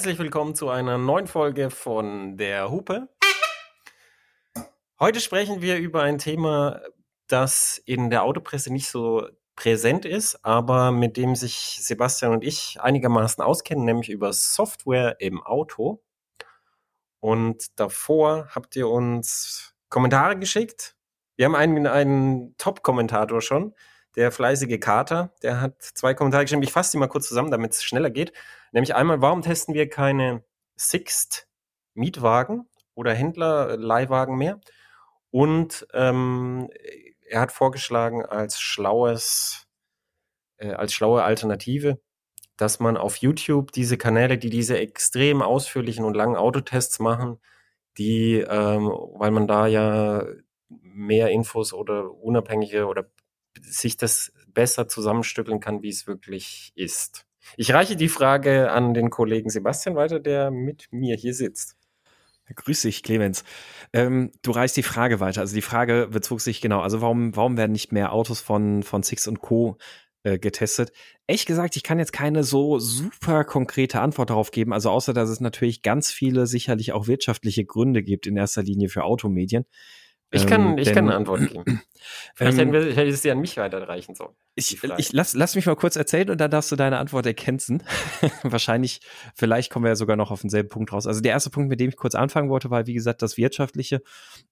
Herzlich willkommen zu einer neuen Folge von der Hupe. Heute sprechen wir über ein Thema, das in der Autopresse nicht so präsent ist, aber mit dem sich Sebastian und ich einigermaßen auskennen, nämlich über Software im Auto. Und davor habt ihr uns Kommentare geschickt. Wir haben einen, einen Top-Kommentator schon, der fleißige Kater, der hat zwei Kommentare geschrieben. Ich fasse die mal kurz zusammen, damit es schneller geht. Nämlich einmal, warum testen wir keine Sixt Mietwagen oder Händler Leihwagen mehr? Und ähm, er hat vorgeschlagen als schlaues, äh, als schlaue Alternative, dass man auf YouTube diese Kanäle, die diese extrem ausführlichen und langen Autotests machen, die, ähm, weil man da ja mehr Infos oder unabhängige oder sich das besser zusammenstückeln kann, wie es wirklich ist. Ich reiche die Frage an den Kollegen Sebastian weiter, der mit mir hier sitzt. Grüß dich, Clemens. Ähm, du reichst die Frage weiter. Also die Frage bezog sich genau, also warum, warum werden nicht mehr Autos von, von Six und Co. Äh, getestet? Ehrlich gesagt, ich kann jetzt keine so super konkrete Antwort darauf geben, also außer dass es natürlich ganz viele sicherlich auch wirtschaftliche Gründe gibt in erster Linie für Automedien. Ich kann, ähm, ich denn, kann eine Antwort geben. Vielleicht ähm, hätte, hätte es dir an mich weiterreichen sollen. Ich, ich lass, lass mich mal kurz erzählen und dann darfst du deine Antwort erkennen. Wahrscheinlich, vielleicht kommen wir ja sogar noch auf denselben Punkt raus. Also der erste Punkt, mit dem ich kurz anfangen wollte, war wie gesagt das Wirtschaftliche.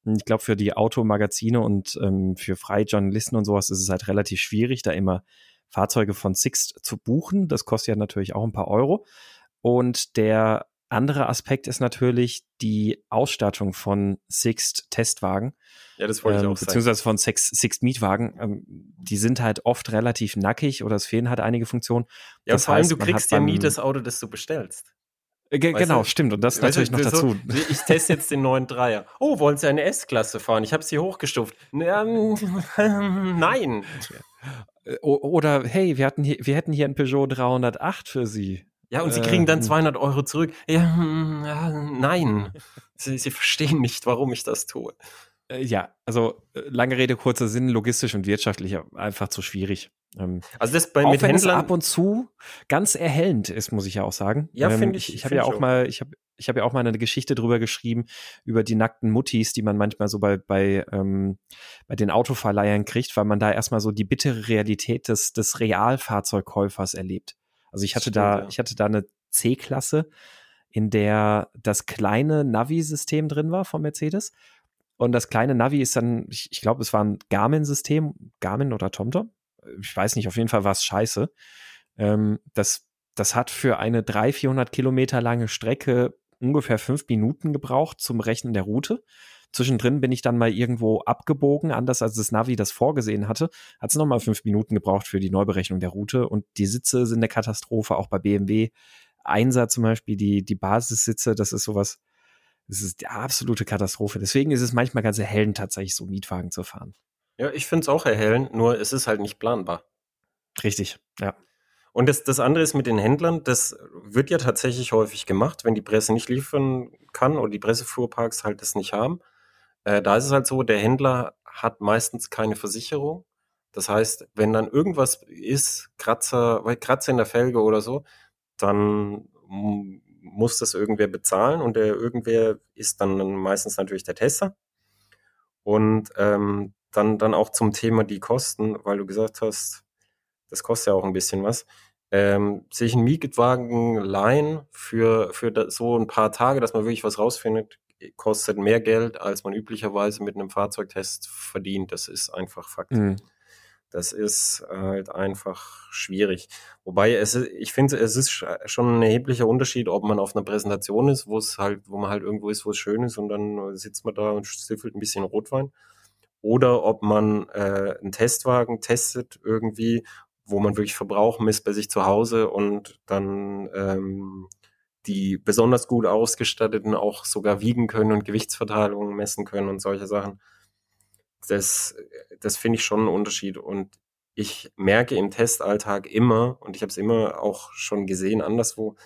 Ich glaube, für die Automagazine und ähm, für freie Journalisten und sowas ist es halt relativ schwierig, da immer Fahrzeuge von Sixt zu buchen. Das kostet ja natürlich auch ein paar Euro. Und der anderer Aspekt ist natürlich die Ausstattung von Sixt Testwagen. Ja, das wollte ähm, ich auch Beziehungsweise von Six, Sixt Mietwagen. Ähm, die sind halt oft relativ nackig oder es fehlen halt einige Funktionen. Ja, das vor allem, du kriegst ja nie das Auto, das du bestellst. Äh, genau, du? stimmt. Und das natürlich noch dazu. So, ich teste jetzt den neuen Dreier. Oh, wollen Sie eine S-Klasse fahren? Ich habe sie hochgestuft. Nein. Oder hey, wir, hatten hier, wir hätten hier ein Peugeot 308 für Sie. Ja, und sie kriegen dann 200 ähm. Euro zurück. Ja, hm, ja nein. Sie, sie verstehen nicht, warum ich das tue. Äh, ja, also äh, lange Rede, kurzer Sinn, logistisch und wirtschaftlich einfach zu schwierig. Ähm, also das bei auch mit wenn Händlern es ab und zu ganz erhellend ist, muss ich ja auch sagen. Ja, ähm, finde ich. Ich, ich habe ja auch, auch mal, ich habe ich habe ja auch mal eine Geschichte drüber geschrieben über die nackten Muttis, die man manchmal so bei bei ähm, bei den Autoverleihern kriegt, weil man da erstmal so die bittere Realität des des Realfahrzeugkäufers erlebt. Also ich hatte Stimmt, da, ja. ich hatte da eine C-Klasse, in der das kleine Navi-System drin war von Mercedes. Und das kleine Navi ist dann, ich, ich glaube, es war ein Garmin-System, Garmin oder TomTom. Ich weiß nicht, auf jeden Fall war es scheiße. Ähm, das, das hat für eine 300, 400 Kilometer lange Strecke ungefähr fünf Minuten gebraucht zum Rechnen der Route. Zwischendrin bin ich dann mal irgendwo abgebogen, anders als das Navi das vorgesehen hatte. Hat es nochmal fünf Minuten gebraucht für die Neuberechnung der Route und die Sitze sind eine Katastrophe, auch bei BMW. Einser zum Beispiel, die, die Basissitze, das ist sowas, das ist die absolute Katastrophe. Deswegen ist es manchmal ganz erhellend, tatsächlich so Mietwagen zu fahren. Ja, ich finde es auch erhellend, nur es ist halt nicht planbar. Richtig, ja. Und das, das andere ist mit den Händlern, das wird ja tatsächlich häufig gemacht, wenn die Presse nicht liefern kann oder die Pressefuhrparks halt das nicht haben. Äh, da ist es halt so, der Händler hat meistens keine Versicherung. Das heißt, wenn dann irgendwas ist, Kratzer, Kratzer in der Felge oder so, dann muss das irgendwer bezahlen und der irgendwer ist dann meistens natürlich der Tester. Und ähm, dann, dann auch zum Thema die Kosten, weil du gesagt hast, das kostet ja auch ein bisschen was. Ähm, sich einen Mietwagen leihen für, für so ein paar Tage, dass man wirklich was rausfindet, kostet mehr Geld, als man üblicherweise mit einem Fahrzeugtest verdient. Das ist einfach Fakt. Mhm. Das ist halt einfach schwierig. Wobei es, ich finde, es ist schon ein erheblicher Unterschied, ob man auf einer Präsentation ist, wo es halt, wo man halt irgendwo ist, wo es schön ist und dann sitzt man da und stiffelt ein bisschen Rotwein. Oder ob man äh, einen Testwagen testet irgendwie, wo man wirklich Verbrauch misst bei sich zu Hause und dann ähm, die besonders gut ausgestatteten auch sogar wiegen können und Gewichtsverteilungen messen können und solche Sachen. Das, das finde ich schon einen Unterschied. Und ich merke im Testalltag immer, und ich habe es immer auch schon gesehen anderswo,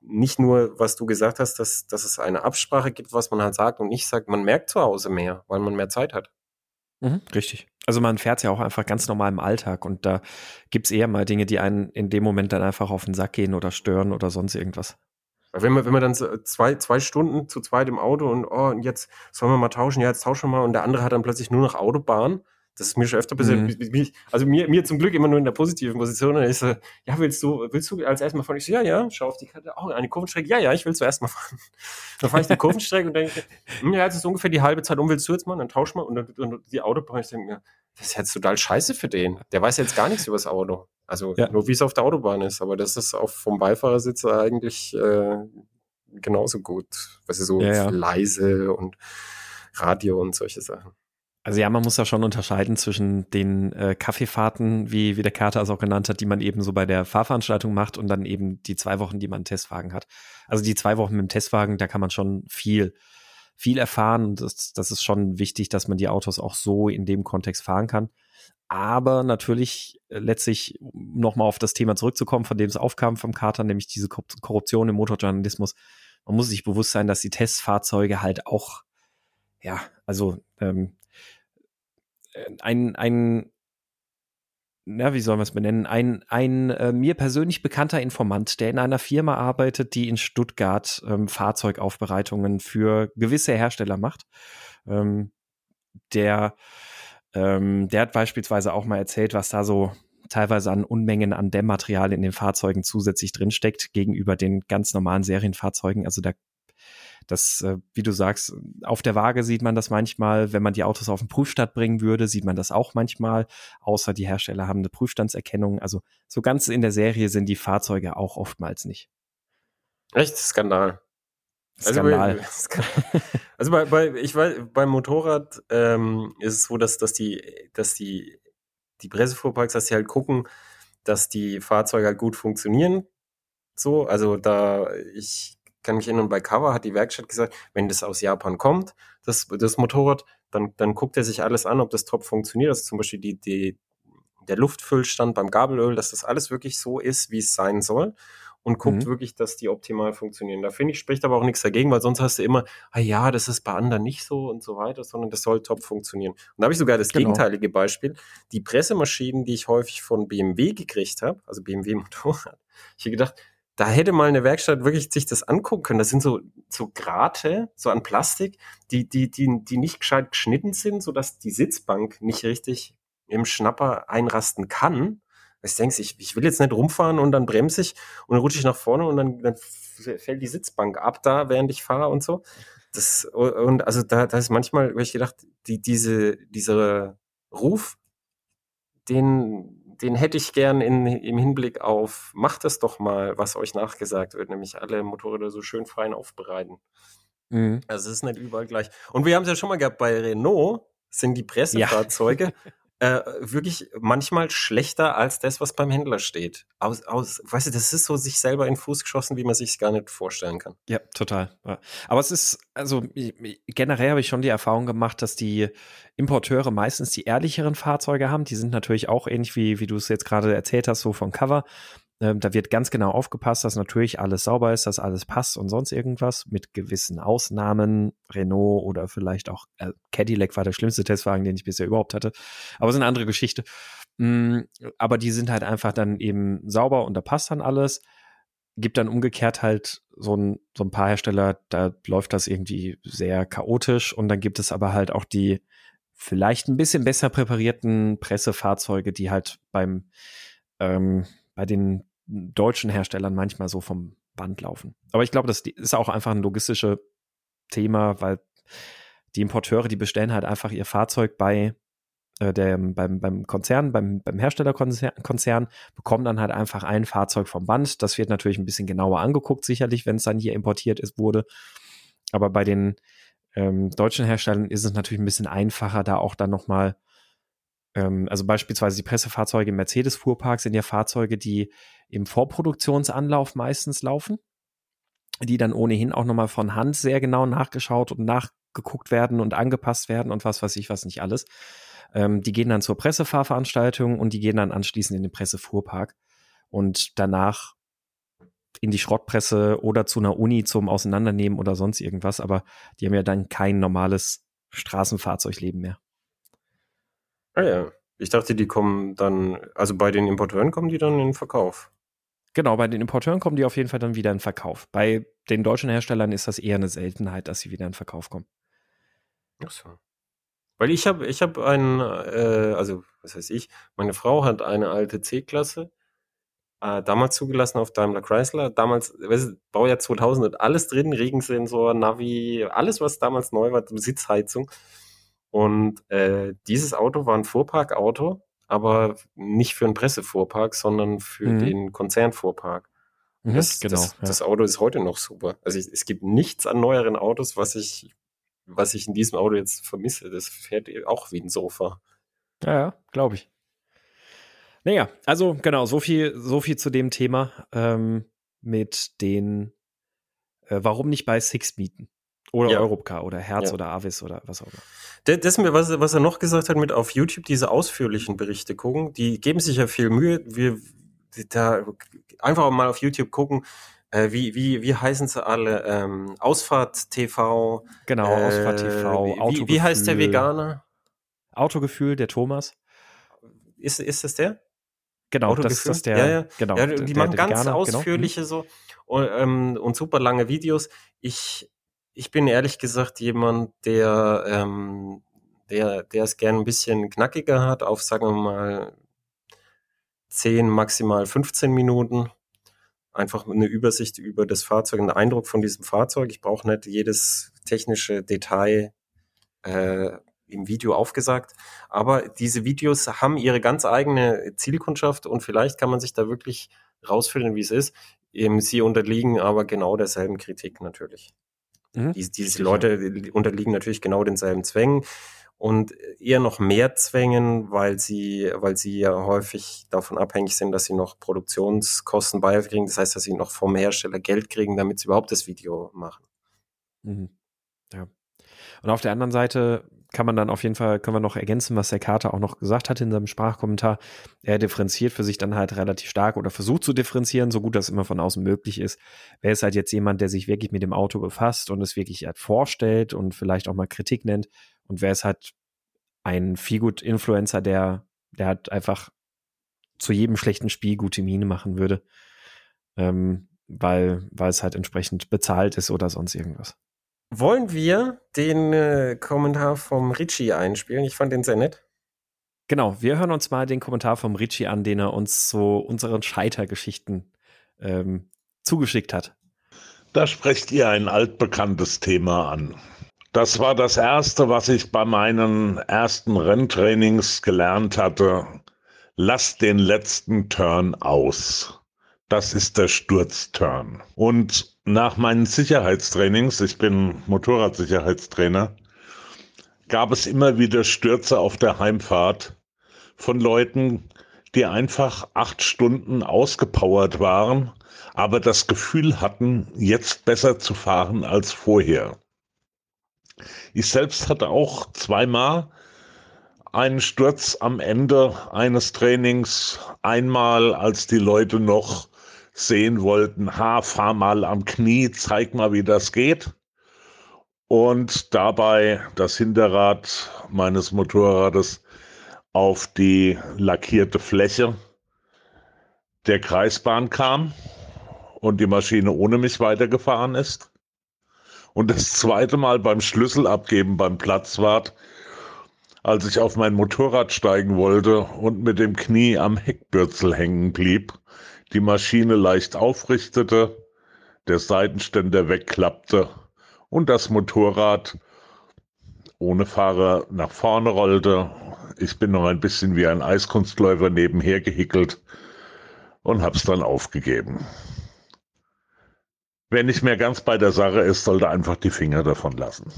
nicht nur, was du gesagt hast, dass, dass es eine Absprache gibt, was man halt sagt und nicht sagt, man merkt zu Hause mehr, weil man mehr Zeit hat. Mhm, richtig. Also man fährt ja auch einfach ganz normal im Alltag und da gibt es eher mal Dinge, die einen in dem Moment dann einfach auf den Sack gehen oder stören oder sonst irgendwas. Wenn man, wenn man dann so zwei, zwei Stunden zu zweit im Auto und, oh, und jetzt sollen wir mal tauschen, ja, jetzt tauschen wir mal und der andere hat dann plötzlich nur noch Autobahn. Das ist mir schon öfter passiert. Mhm. Also mir, mir zum Glück immer nur in der positiven Position. Und ich so, ja, willst du, willst du als erstmal fahren? Ich so, ja, ja, schau auf die Karte. Oh, eine Kurvenstrecke. Ja, ja, ich will zuerst mal fahren. Dann fahre ich die Kurvenstrecke und denke, hm, ja, jetzt ist ungefähr die halbe Zeit um, willst du jetzt mal? Dann tausch mal. Und dann und die Autobahn. Ich denke, ja, das ist jetzt total scheiße für den. Der weiß jetzt gar nichts über das Auto. Also ja. nur wie es auf der Autobahn ist. Aber das ist auch vom Beifahrersitz eigentlich äh, genauso gut. Was ist so ja. leise und Radio und solche Sachen. Also ja, man muss ja schon unterscheiden zwischen den äh, Kaffeefahrten, wie, wie der Kater es auch genannt hat, die man eben so bei der Fahrveranstaltung macht und dann eben die zwei Wochen, die man einen Testwagen hat. Also die zwei Wochen mit dem Testwagen, da kann man schon viel, viel erfahren. Das, das ist schon wichtig, dass man die Autos auch so in dem Kontext fahren kann. Aber natürlich äh, letztlich, nochmal auf das Thema zurückzukommen, von dem es aufkam vom Kater, nämlich diese Korruption im Motorjournalismus. Man muss sich bewusst sein, dass die Testfahrzeuge halt auch, ja, also ähm, ein, ein, na, wie sollen wir es benennen? Ein, ein äh, mir persönlich bekannter Informant, der in einer Firma arbeitet, die in Stuttgart ähm, Fahrzeugaufbereitungen für gewisse Hersteller macht. Ähm, der, ähm, der hat beispielsweise auch mal erzählt, was da so teilweise an Unmengen an Dämmmaterial in den Fahrzeugen zusätzlich drinsteckt gegenüber den ganz normalen Serienfahrzeugen. Also da das, äh, wie du sagst, auf der Waage sieht man das manchmal. Wenn man die Autos auf den Prüfstand bringen würde, sieht man das auch manchmal. Außer die Hersteller haben eine Prüfstandserkennung. Also so ganz in der Serie sind die Fahrzeuge auch oftmals nicht. Echt Skandal. Skandal. Also bei, also bei, bei ich weiß, beim Motorrad ähm, ist es so, dass, dass die, dass die, die Pressefuhrparks, dass sie halt gucken, dass die Fahrzeuge halt gut funktionieren. So, also da, ich kann mich erinnern, bei Cover hat die Werkstatt gesagt, wenn das aus Japan kommt, das, das Motorrad, dann, dann guckt er sich alles an, ob das top funktioniert. Also zum Beispiel die, die, der Luftfüllstand beim Gabelöl, dass das alles wirklich so ist, wie es sein soll. Und guckt mhm. wirklich, dass die optimal funktionieren. Da finde ich, spricht aber auch nichts dagegen, weil sonst hast du immer, ah ja, das ist bei anderen nicht so und so weiter, sondern das soll top funktionieren. Und da habe ich sogar das genau. gegenteilige Beispiel. Die Pressemaschinen, die ich häufig von BMW gekriegt habe, also BMW Motorrad, ich habe gedacht, da hätte mal eine Werkstatt wirklich sich das angucken können. Das sind so, so Grate, so an Plastik, die, die, die, die nicht gescheit geschnitten sind, sodass die Sitzbank nicht richtig im Schnapper einrasten kann. Ich denke, ich, ich will jetzt nicht rumfahren und dann bremse ich und dann rutsche ich nach vorne und dann, dann fällt die Sitzbank ab da, während ich fahre und so. Das, und also da, da ist manchmal, weil ich gedacht, die, diese, dieser Ruf, den, den hätte ich gern in, im Hinblick auf, macht es doch mal, was euch nachgesagt wird, nämlich alle Motorräder so schön fein aufbereiten. Mhm. Also es ist nicht überall gleich. Und wir haben es ja schon mal gehabt, bei Renault sind die Pressefahrzeuge ja. äh, wirklich manchmal schlechter als das, was beim Händler steht. Aus, aus, weißt du, das ist so sich selber in den Fuß geschossen, wie man sich gar nicht vorstellen kann. Ja, total. Aber es ist, also generell habe ich schon die Erfahrung gemacht, dass die Importeure meistens die ehrlicheren Fahrzeuge haben. Die sind natürlich auch ähnlich wie, wie du es jetzt gerade erzählt hast, so vom Cover. Ähm, da wird ganz genau aufgepasst, dass natürlich alles sauber ist, dass alles passt und sonst irgendwas, mit gewissen Ausnahmen. Renault oder vielleicht auch äh, Cadillac war der schlimmste Testwagen, den ich bisher überhaupt hatte. Aber es ist eine andere Geschichte. Mm, aber die sind halt einfach dann eben sauber und da passt dann alles. Gibt dann umgekehrt halt so ein, so ein paar Hersteller, da läuft das irgendwie sehr chaotisch und dann gibt es aber halt auch die vielleicht ein bisschen besser präparierten Pressefahrzeuge, die halt beim ähm, bei den deutschen Herstellern manchmal so vom Band laufen. Aber ich glaube, das ist auch einfach ein logistisches Thema, weil die Importeure, die bestellen halt einfach ihr Fahrzeug bei äh, der, beim, beim Konzern, beim, beim Herstellerkonzern, bekommen dann halt einfach ein Fahrzeug vom Band. Das wird natürlich ein bisschen genauer angeguckt, sicherlich, wenn es dann hier importiert ist, wurde. Aber bei den ähm, deutschen Herstellern ist es natürlich ein bisschen einfacher, da auch dann nochmal ähm, also beispielsweise die Pressefahrzeuge im Mercedes-Fuhrpark sind ja Fahrzeuge, die im Vorproduktionsanlauf meistens laufen, die dann ohnehin auch nochmal von Hand sehr genau nachgeschaut und nachgeguckt werden und angepasst werden und was weiß ich, was nicht alles. Ähm, die gehen dann zur Pressefahrveranstaltung und die gehen dann anschließend in den Pressefuhrpark und danach in die Schrottpresse oder zu einer Uni zum Auseinandernehmen oder sonst irgendwas, aber die haben ja dann kein normales Straßenfahrzeugleben mehr. Ah ja. Ich dachte, die kommen dann, also bei den Importeuren kommen die dann in den Verkauf. Genau, bei den Importeuren kommen die auf jeden Fall dann wieder in den Verkauf. Bei den deutschen Herstellern ist das eher eine Seltenheit, dass sie wieder in Verkauf kommen. Ach so. Weil ich habe ich habe einen, äh, also was heißt ich, meine Frau hat eine alte C-Klasse, äh, damals zugelassen auf Daimler Chrysler, damals, weißt du, Baujahr 2000, alles drin, Regensensor, Navi, alles was damals neu war, Sitzheizung. Und äh, dieses Auto war ein Fuhrparkauto, aber nicht für einen Pressefuhrpark, sondern für Mhm. den Konzernfuhrpark. Mhm, Das, genau. das, ja. das Auto ist heute noch super. Also ich, es gibt nichts an neueren Autos, was ich, was ich in diesem Auto jetzt vermisse. Das fährt auch wie ein Sofa. Ja, ja, glaube ich. Naja, also genau, so viel, so viel zu dem Thema ähm, mit den, äh, warum nicht bei Six mieten? Oder Ja. Europcar oder Herz Ja. oder Avis oder was auch immer. Das, was, was er noch gesagt hat, mit auf YouTube diese ausführlichen Berichte gucken, die geben sich ja viel Mühe. Wir da einfach mal auf YouTube gucken, äh, wie, wie, wie heißen sie alle? Ähm, Ausfahrt TV. Genau, äh, Ausfahrt TV, wie, wie, wie heißt der Autogefühl. Veganer? Autogefühl, der Thomas. Ist, ist das der? Genau, das ist Autogefühl? das der, Ja, ja. genau. ja, die der- machen der ganz Veganer, genau. ausführliche so und, ähm, und super lange Videos. Ich, ich bin ehrlich gesagt jemand, der, ähm, der, der es gern ein bisschen knackiger hat, auf sagen wir mal 10, maximal 15 Minuten. Einfach eine Übersicht über das Fahrzeug, einen Eindruck von diesem Fahrzeug. Ich brauche nicht jedes technische Detail äh, im Video aufgesagt. Aber diese Videos haben ihre ganz eigene Zielkundschaft und vielleicht kann man sich da wirklich rausfinden, wie es ist. Ähm, Sie unterliegen aber genau derselben Kritik natürlich. Mhm. Die, diese Leute unterliegen natürlich genau denselben Zwängen und eher noch mehr Zwängen, weil sie, weil sie ja häufig davon abhängig sind, dass sie noch Produktionskosten beikriegen. Das heißt, dass sie noch vom Hersteller Geld kriegen, damit sie überhaupt das Video machen. Mhm. Ja. Und auf der anderen Seite kann man dann auf jeden Fall, können wir noch ergänzen, was der Kater auch noch gesagt hat in seinem Sprachkommentar. Er differenziert für sich dann halt relativ stark oder versucht zu differenzieren, so gut das immer von außen möglich ist. Wer ist halt jetzt jemand, der sich wirklich mit dem Auto befasst und es wirklich halt vorstellt und vielleicht auch mal Kritik nennt? Und wer ist halt ein Feelgood-Influencer, der, der halt einfach zu jedem schlechten Spiel gute Miene machen würde, ähm, weil, weil es halt entsprechend bezahlt ist oder sonst irgendwas. Wollen wir den äh, Kommentar vom Richie einspielen? Ich fand den sehr nett. Genau, wir hören uns mal den Kommentar vom Richie an, den er uns zu unseren Scheitergeschichten ähm, zugeschickt hat. Da sprecht ihr ein altbekanntes Thema an. Das war das Erste, was ich bei meinen ersten Renntrainings gelernt hatte. Lass den letzten Turn aus. Das ist der Sturzturn. Und nach meinen Sicherheitstrainings, ich bin Motorradsicherheitstrainer, gab es immer wieder Stürze auf der Heimfahrt von Leuten, die einfach acht Stunden ausgepowert waren, aber das Gefühl hatten, jetzt besser zu fahren als vorher. Ich selbst hatte auch zweimal einen Sturz am Ende eines Trainings. Einmal, als die Leute noch sehen wollten, ha, fahr mal am Knie, zeig mal, wie das geht. Und dabei das Hinterrad meines Motorrades auf die lackierte Fläche der Kreisbahn kam und die Maschine ohne mich weitergefahren ist. Und das zweite Mal beim Schlüssel abgeben beim Platzwart, als ich auf mein Motorrad steigen wollte und mit dem Knie am Heckbürzel hängen blieb, die Maschine leicht aufrichtete, der Seitenständer wegklappte und das Motorrad ohne Fahrer nach vorne rollte. Ich bin noch ein bisschen wie ein Eiskunstläufer nebenher gehickelt und hab's dann aufgegeben. Wer nicht mehr ganz bei der Sache ist, sollte einfach die Finger davon lassen.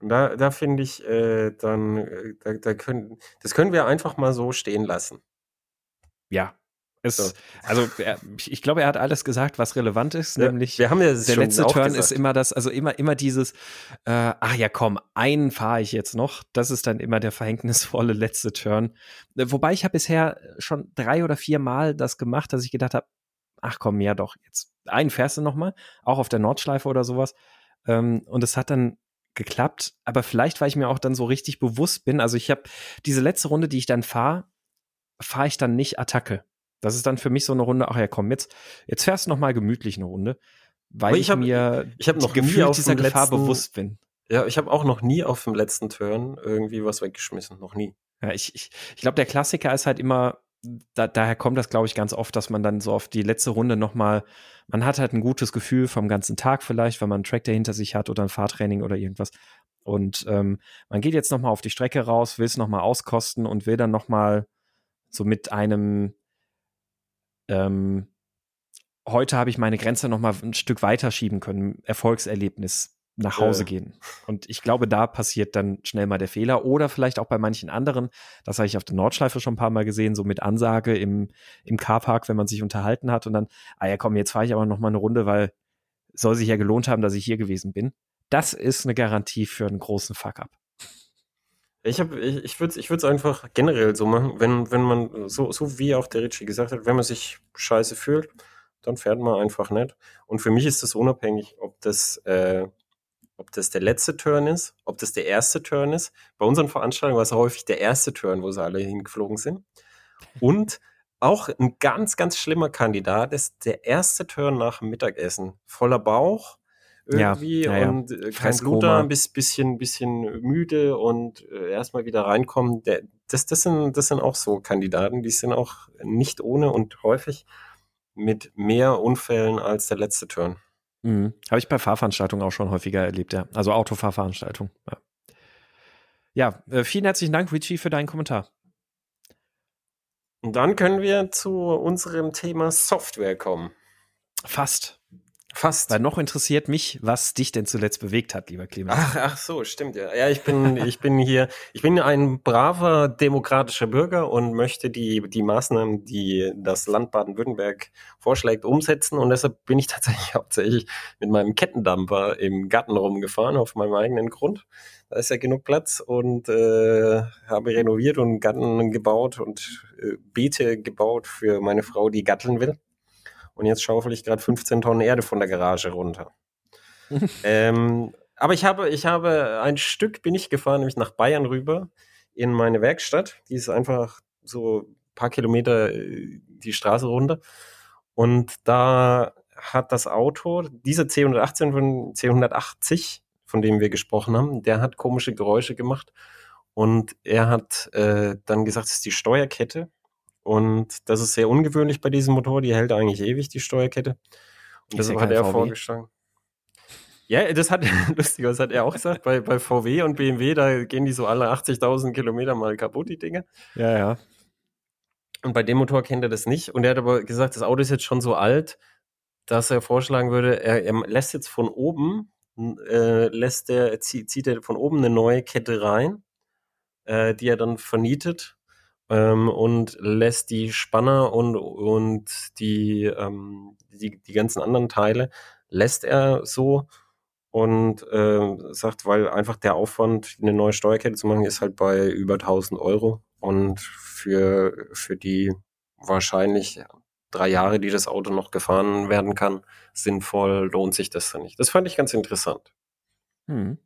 Da, da finde ich, äh, dann, äh, da, da können, das können wir einfach mal so stehen lassen. Ja. Es, So. Also er, ich glaube, er hat alles gesagt, was relevant ist, Ja, nämlich wir haben ja das der letzte Turn gesagt. ist immer das, also immer, immer dieses, äh, ach ja, komm, einen fahre ich jetzt noch. Das ist dann immer der verhängnisvolle letzte Turn. Wobei ich habe bisher schon drei oder vier Mal das gemacht, dass ich gedacht habe, ach komm, ja doch, jetzt einen fährst du noch mal, auch auf der Nordschleife oder sowas. Ähm, und es hat dann geklappt, aber vielleicht, weil ich mir auch dann so richtig bewusst bin, also ich habe diese letzte Runde, die ich dann fahre, fahre ich dann nicht Attacke. Das ist dann für mich so eine Runde, ach ja, komm, jetzt, jetzt fährst du noch mal gemütlich eine Runde. weil ich, ich hab- mir ich hab noch auf dieser Gefahr letzten- bewusst bin. Ja, ich habe auch noch nie auf dem letzten Turn irgendwie was weggeschmissen. Noch nie. Ja, ich ich, ich glaube, der Klassiker ist halt immer, da, daher kommt das, glaube ich, ganz oft, dass man dann so auf die letzte Runde nochmal, man hat halt ein gutes Gefühl vom ganzen Tag vielleicht, weil man einen Track dahinter sich hat oder ein Fahrtraining oder irgendwas. Und ähm, man geht jetzt nochmal auf die Strecke raus, will es nochmal auskosten und will dann nochmal so mit einem, ähm, heute habe ich meine Grenze nochmal ein Stück weiter schieben können, Erfolgserlebnis nach Hause Ja. gehen. Und ich glaube, da passiert dann schnell mal der Fehler. Oder vielleicht auch bei manchen anderen, das habe ich auf der Nordschleife schon ein paar Mal gesehen, so mit Ansage im, im Carpark, wenn man sich unterhalten hat und dann, ah ja komm, jetzt fahre ich aber noch mal eine Runde, weil es soll sich ja gelohnt haben, dass ich hier gewesen bin. Das ist eine Garantie für einen großen Fuck-up. Ich, ich, ich würde es ich einfach generell so machen, wenn, wenn man, so, so wie auch der Ritchie gesagt hat, wenn man sich scheiße fühlt, dann fährt man einfach nicht. Und für mich ist das unabhängig, ob das, äh, ob das der letzte Turn ist, ob das der erste Turn ist. Bei unseren Veranstaltungen war es häufig der erste Turn, wo sie alle hingeflogen sind. Und auch ein ganz, ganz schlimmer Kandidat ist der erste Turn nach dem Mittagessen. Voller Bauch irgendwie ja, ja. und äh, kein. Blut da, ein bis- bisschen, bisschen müde und äh, erstmal wieder reinkommen. Der, das, das, sind, das sind auch so Kandidaten, die sind auch nicht ohne und häufig mit mehr Unfällen als der letzte Turn. Mhm. Habe ich bei Fahrveranstaltungen auch schon häufiger erlebt, ja. Also Autofahrveranstaltungen. Ja, ja äh, vielen herzlichen Dank, Richie, für deinen Kommentar. Und dann können wir zu unserem Thema Software kommen. Fast. Fast. Weil noch interessiert mich, was dich denn zuletzt bewegt hat, lieber Clemens. Ach, ach so, stimmt ja. Ja, ich bin, ich bin hier, ich bin ein braver demokratischer Bürger und möchte die, die Maßnahmen, die das Land Baden-Württemberg vorschlägt, umsetzen. Und deshalb bin ich tatsächlich hauptsächlich mit meinem Kettendamper im Garten rumgefahren, auf meinem eigenen Grund. Da ist ja genug Platz und äh, habe renoviert und Garten gebaut und äh, Beete gebaut für meine Frau, die gatteln will. Und jetzt schaufel ich gerade 15 Tonnen Erde von der Garage runter. ähm, aber ich habe, ich habe ein Stück bin ich gefahren, nämlich nach Bayern rüber in meine Werkstatt. Die ist einfach so ein paar Kilometer äh, die Straße runter. Und da hat das Auto, dieser C118 von C180, von dem wir gesprochen haben, der hat komische Geräusche gemacht. Und er hat äh, dann gesagt, es ist die Steuerkette. Und das ist sehr ungewöhnlich bei diesem Motor. Die hält eigentlich ewig, die Steuerkette. Und ja deshalb hat er VW. vorgeschlagen. Ja, das hat, lustig, das hat er auch gesagt, bei, bei VW und BMW, da gehen die so alle 80.000 Kilometer mal kaputt, die Dinge. Ja, ja. Und bei dem Motor kennt er das nicht. Und er hat aber gesagt, das Auto ist jetzt schon so alt, dass er vorschlagen würde, er, er lässt jetzt von oben, äh, lässt er, zieht, zieht er von oben eine neue Kette rein, äh, die er dann vernietet ähm, und lässt die Spanner und, und die, ähm, die, die ganzen anderen Teile, lässt er so und äh, sagt, weil einfach der Aufwand, eine neue Steuerkette zu machen, ist halt bei über 1000 Euro und für, für die wahrscheinlich drei Jahre, die das Auto noch gefahren werden kann, sinnvoll lohnt sich das dann nicht. Das fand ich ganz interessant. Hm.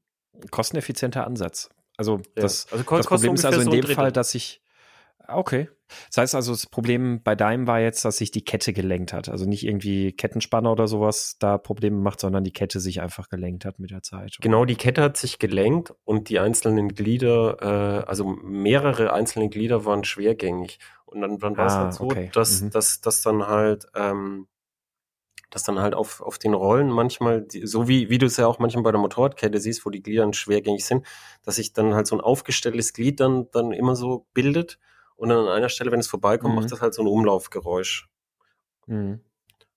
Kosteneffizienter Ansatz. Also Ja. das, also das Problem ist also in so dem. Fall, dass ich Okay. Das heißt also, das Problem bei deinem war jetzt, dass sich die Kette gelenkt hat. Also nicht irgendwie Kettenspanner oder sowas da Probleme macht, sondern die Kette sich einfach gelenkt hat mit der Zeit. Genau, die Kette hat sich gelenkt und die einzelnen Glieder, äh, also mehrere einzelne Glieder waren schwergängig. Und dann, dann war es Ah, halt so, okay. dass, Mhm. dass, dass dann halt, ähm, dass dann halt auf, auf den Rollen manchmal, die, so wie, wie du es ja auch manchmal bei der Motorradkette siehst, wo die Glieder schwergängig sind, dass sich dann halt so ein aufgestelltes Glied dann, dann immer so bildet. Und dann an einer Stelle, wenn es vorbeikommt, Mhm. macht das halt so ein Umlaufgeräusch. Mhm.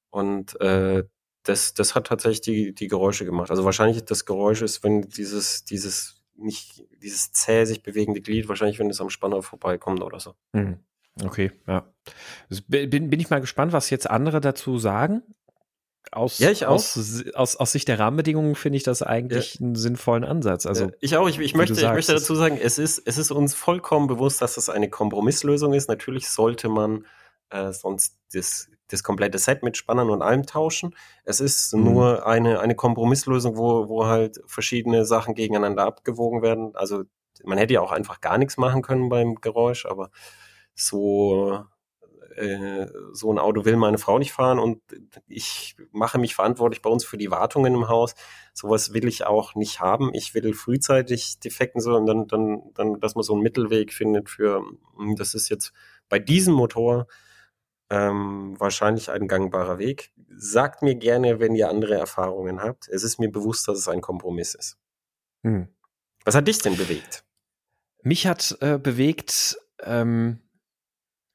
Und äh, das, das hat tatsächlich die, die Geräusche gemacht. Also wahrscheinlich das Geräusch ist, wenn dieses, dieses nicht, dieses zäh sich bewegende Glied, wahrscheinlich, wenn es am Spanner vorbeikommt oder so. Mhm. Okay, ja. Das bin, bin ich mal gespannt, was jetzt andere dazu sagen. Aus, Ja, ich auch. Aus, aus, aus Sicht der Rahmenbedingungen finde ich das eigentlich einen sinnvollen Ansatz. Also, Äh, ich auch, ich, ich möchte, du ich sagst, möchte dazu sagen, es ist, es ist uns vollkommen bewusst, dass das eine Kompromisslösung ist. Natürlich sollte man äh, sonst das, das komplette Set mit Spannern und allem tauschen. Es ist Mhm. nur eine, eine Kompromisslösung, wo, wo halt verschiedene Sachen gegeneinander abgewogen werden. Also man hätte ja auch einfach gar nichts machen können beim Geräusch, aber so, äh, so ein Auto will meine Frau nicht fahren und ich mache mich verantwortlich bei uns für die Wartungen im Haus. Sowas will ich auch nicht haben. Ich will frühzeitig Defekten so und dann, dann, dann, dass man so einen Mittelweg findet für, hm, das ist jetzt bei diesem Motor ähm, wahrscheinlich ein gangbarer Weg. Sagt mir gerne, wenn ihr andere Erfahrungen habt. Es ist mir bewusst, dass es ein Kompromiss ist. Hm. Was hat dich denn bewegt? Mich hat äh, bewegt, ähm,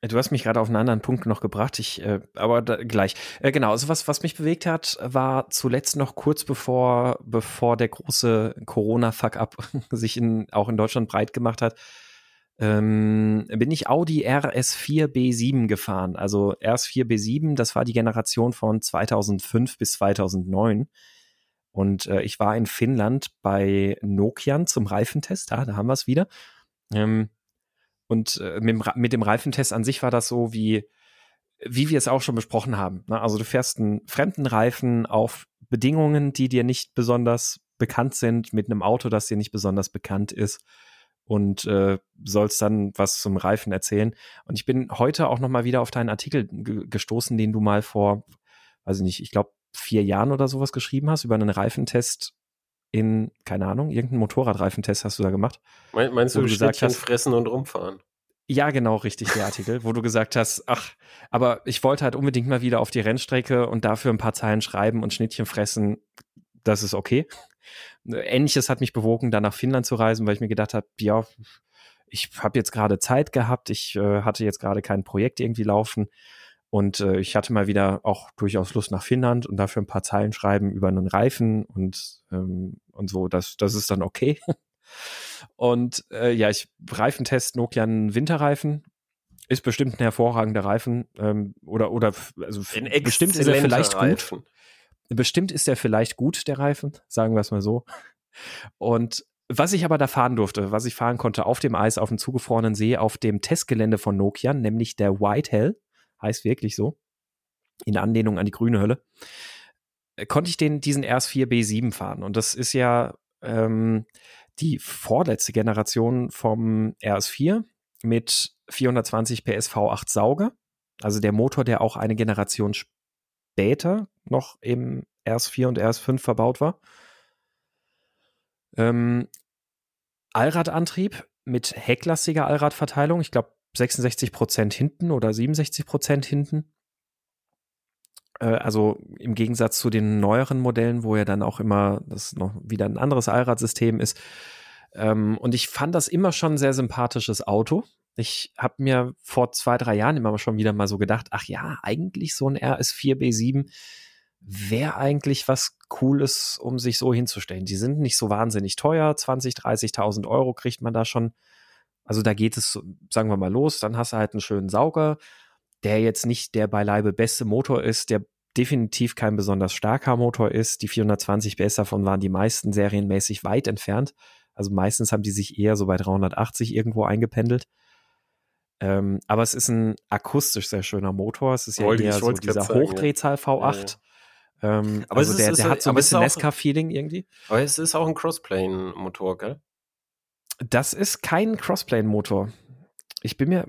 Du hast mich gerade auf einen anderen Punkt noch gebracht, ich, äh, aber da, gleich. Äh, genau, also was, was mich bewegt hat, war zuletzt noch kurz bevor, bevor der große Corona-Fuck-up sich in, auch in Deutschland breit gemacht hat, ähm, bin ich Audi RS4 B7 gefahren. Also RS4 B7, das war die Generation von 2005 bis 2009. Und äh, ich war in Finnland bei Nokian zum Reifentest, ah, da haben wir es wieder. Ähm, und äh, mit, dem, mit dem Reifentest an sich war das so, wie, wie wir es auch schon besprochen haben. Ne? Also du fährst einen fremden Reifen auf Bedingungen, die dir nicht besonders bekannt sind, mit einem Auto, das dir nicht besonders bekannt ist und äh, sollst dann was zum Reifen erzählen. Und ich bin heute auch noch mal wieder auf deinen Artikel gestoßen, den du mal vor, weiß ich nicht, ich glaube vier Jahren oder sowas geschrieben hast über einen Reifentest in, keine Ahnung, irgendeinen Motorradreifentest hast du da gemacht. Mein, meinst du, du gesagt hast, fressen und rumfahren? Ja, genau, richtig, der Artikel, wo du gesagt hast, ach, aber ich wollte halt unbedingt mal wieder auf die Rennstrecke und dafür ein paar Zeilen schreiben und Schnittchen fressen, das ist okay. Ähnliches hat mich bewogen, dann nach Finnland zu reisen, weil ich mir gedacht habe, ja, ich habe jetzt gerade Zeit gehabt, ich äh, hatte jetzt gerade kein Projekt irgendwie laufen und äh, ich hatte mal wieder auch durchaus Lust nach Finnland und dafür ein paar Zeilen schreiben über einen Reifen und, ähm, und so. Das, das ist dann okay. und äh, ja, ich Reifentest Nokia Winterreifen. Ist bestimmt ein hervorragender Reifen. Ähm, oder, oder also bestimmt ist er vielleicht Reifen. gut. Bestimmt ist er vielleicht gut, der Reifen, sagen wir es mal so. Und was ich aber da fahren durfte, was ich fahren konnte auf dem Eis, auf dem zugefrorenen See, auf dem Testgelände von Nokia, nämlich der Whitehell heißt wirklich so, in Anlehnung an die grüne Hölle, äh, konnte ich den, diesen RS4B7 fahren. Und das ist ja ähm, die vorletzte Generation vom RS4 mit 420 PS V8 Sauger. Also der Motor, der auch eine Generation später noch im RS4 und RS5 verbaut war. Ähm, Allradantrieb mit hecklastiger Allradverteilung. Ich glaube, 66 Prozent hinten oder 67 Prozent hinten. Äh, also im Gegensatz zu den neueren Modellen, wo ja dann auch immer das noch wieder ein anderes Allradsystem ist. Ähm, und ich fand das immer schon ein sehr sympathisches Auto. Ich habe mir vor zwei, drei Jahren immer schon wieder mal so gedacht, ach ja, eigentlich so ein RS4 B7 wäre eigentlich was Cooles, um sich so hinzustellen. Die sind nicht so wahnsinnig teuer, 20, 30.000 Euro kriegt man da schon also da geht es, sagen wir mal, los. Dann hast du halt einen schönen Sauger, der jetzt nicht der beileibe beste Motor ist, der definitiv kein besonders starker Motor ist. Die 420 PS davon waren die meisten serienmäßig weit entfernt. Also meistens haben die sich eher so bei 380 irgendwo eingependelt. Ähm, aber es ist ein akustisch sehr schöner Motor. Es ist ja Wollte eher so dieser sagen, Hochdrehzahl V8. Ja, ja. Ähm, aber also der, ist, der hat so ein bisschen Nesca-Feeling irgendwie. Aber es ist auch ein Crossplane-Motor, gell? Das ist kein Crossplane-Motor. Ich bin mir.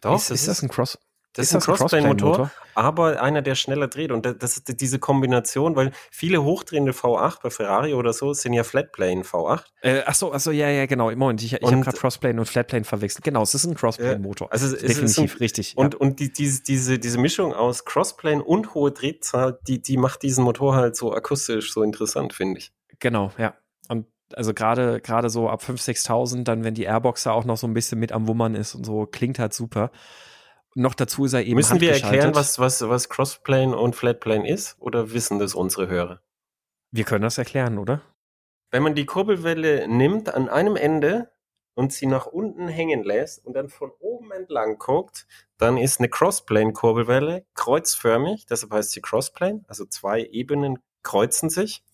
Doch, ist, ist das ein Cross? Das ist, ist ein Crossplane-Motor, aber einer, der schneller dreht. Und das ist diese Kombination, weil viele hochdrehende V8 bei Ferrari oder so sind ja Flatplane V8. Äh, ach so, ach so, ja, ja, genau. Moment, ich, ich habe gerade Crossplane und Flatplane verwechselt. Genau, es ist ein Crossplane-Motor. also es definitiv ein, richtig. Und, ja. und die, diese, diese, diese Mischung aus Crossplane und hohe Drehzahl, die, die macht diesen Motor halt so akustisch so interessant, finde ich. Genau, ja. Also gerade gerade so ab 5.000, 6.000, dann wenn die Airbox da auch noch so ein bisschen mit am Wummern ist und so, klingt halt super. Noch dazu ist er eben Müssen wir erklären, was, was, was Crossplane und Flatplane ist oder wissen das unsere Hörer? Wir können das erklären, oder? Wenn man die Kurbelwelle nimmt an einem Ende und sie nach unten hängen lässt und dann von oben entlang guckt, dann ist eine Crossplane-Kurbelwelle kreuzförmig, deshalb heißt sie Crossplane, also zwei Ebenen kreuzen sich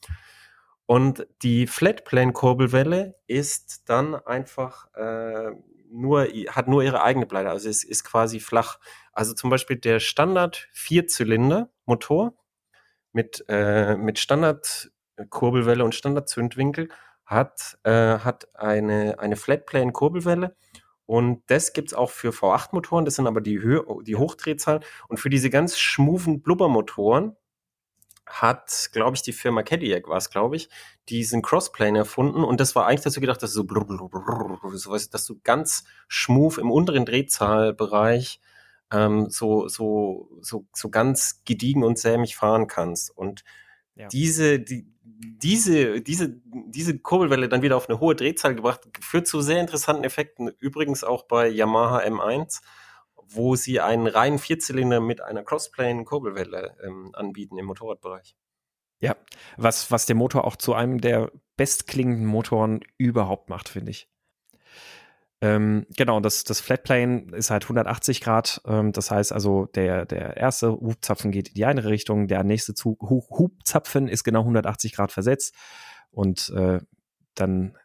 und die Flatplane-Kurbelwelle ist dann einfach äh, nur, hat nur ihre eigene Pleite, also es ist quasi flach. Also zum Beispiel der Standard Vierzylinder-Motor mit, äh, mit Standard-Kurbelwelle und Standard-Zündwinkel hat, äh, hat eine, eine Flatplane-Kurbelwelle und das gibt es auch für V8-Motoren, das sind aber die, Höhe, die Hochdrehzahlen. Und für diese ganz schmuven Blubbermotoren hat, glaube ich, die Firma Cadillac war es, glaube ich, diesen Crossplane erfunden und das war eigentlich dazu gedacht, dass du so, blub, blub, blub, so was, dass du ganz schmuf im unteren Drehzahlbereich ähm, so, so, so, so ganz gediegen und sämig fahren kannst. Und ja. diese, die, diese, diese, diese Kurbelwelle dann wieder auf eine hohe Drehzahl gebracht, führt zu sehr interessanten Effekten. Übrigens auch bei Yamaha M1 wo sie einen reinen Vierzylinder mit einer Crossplane-Kurbelwelle ähm, anbieten im Motorradbereich. Ja, was, was den Motor auch zu einem der bestklingenden Motoren überhaupt macht, finde ich. Ähm, genau, das, das Flatplane ist halt 180 Grad. Ähm, das heißt also, der, der erste Hubzapfen geht in die eine Richtung, der nächste Zug, Hubzapfen ist genau 180 Grad versetzt. Und äh, dann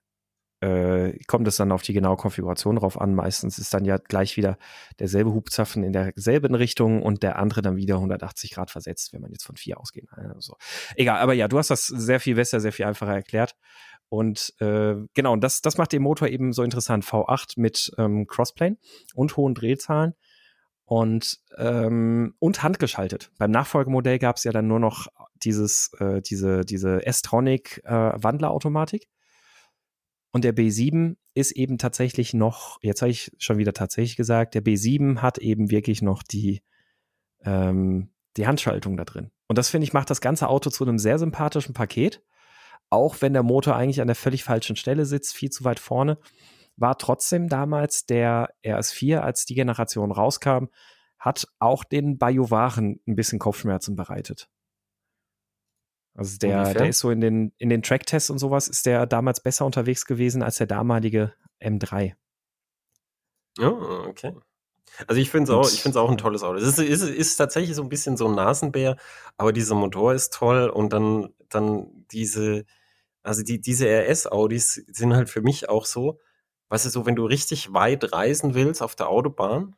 äh, kommt es dann auf die genaue Konfiguration drauf an. Meistens ist dann ja gleich wieder derselbe Hubzapfen in derselben Richtung und der andere dann wieder 180 Grad versetzt, wenn man jetzt von vier ausgeht. Also, egal, aber ja, du hast das sehr viel besser, sehr viel einfacher erklärt. Und äh, genau, das, das macht den Motor eben so interessant. V8 mit ähm, Crossplane und hohen Drehzahlen und, ähm, und handgeschaltet. Beim Nachfolgemodell gab es ja dann nur noch dieses, äh, diese, diese S-Tronic äh. Und der B7 ist eben tatsächlich noch, jetzt habe ich schon wieder tatsächlich gesagt, der B7 hat eben wirklich noch die, ähm, die Handschaltung da drin. Und das finde ich macht das ganze Auto zu einem sehr sympathischen Paket. Auch wenn der Motor eigentlich an der völlig falschen Stelle sitzt, viel zu weit vorne, war trotzdem damals der RS4, als die Generation rauskam, hat auch den Bajuwaren ein bisschen Kopfschmerzen bereitet. Also der, der ist so in den, in den Tracktests und sowas, ist der damals besser unterwegs gewesen als der damalige M3. Oh, okay. Also ich finde es auch, ich finde auch ein tolles Auto. Es ist, ist, ist tatsächlich so ein bisschen so ein Nasenbär, aber dieser Motor ist toll und dann, dann diese, also die, diese RS-Audis sind halt für mich auch so, weißt du, so, wenn du richtig weit reisen willst auf der Autobahn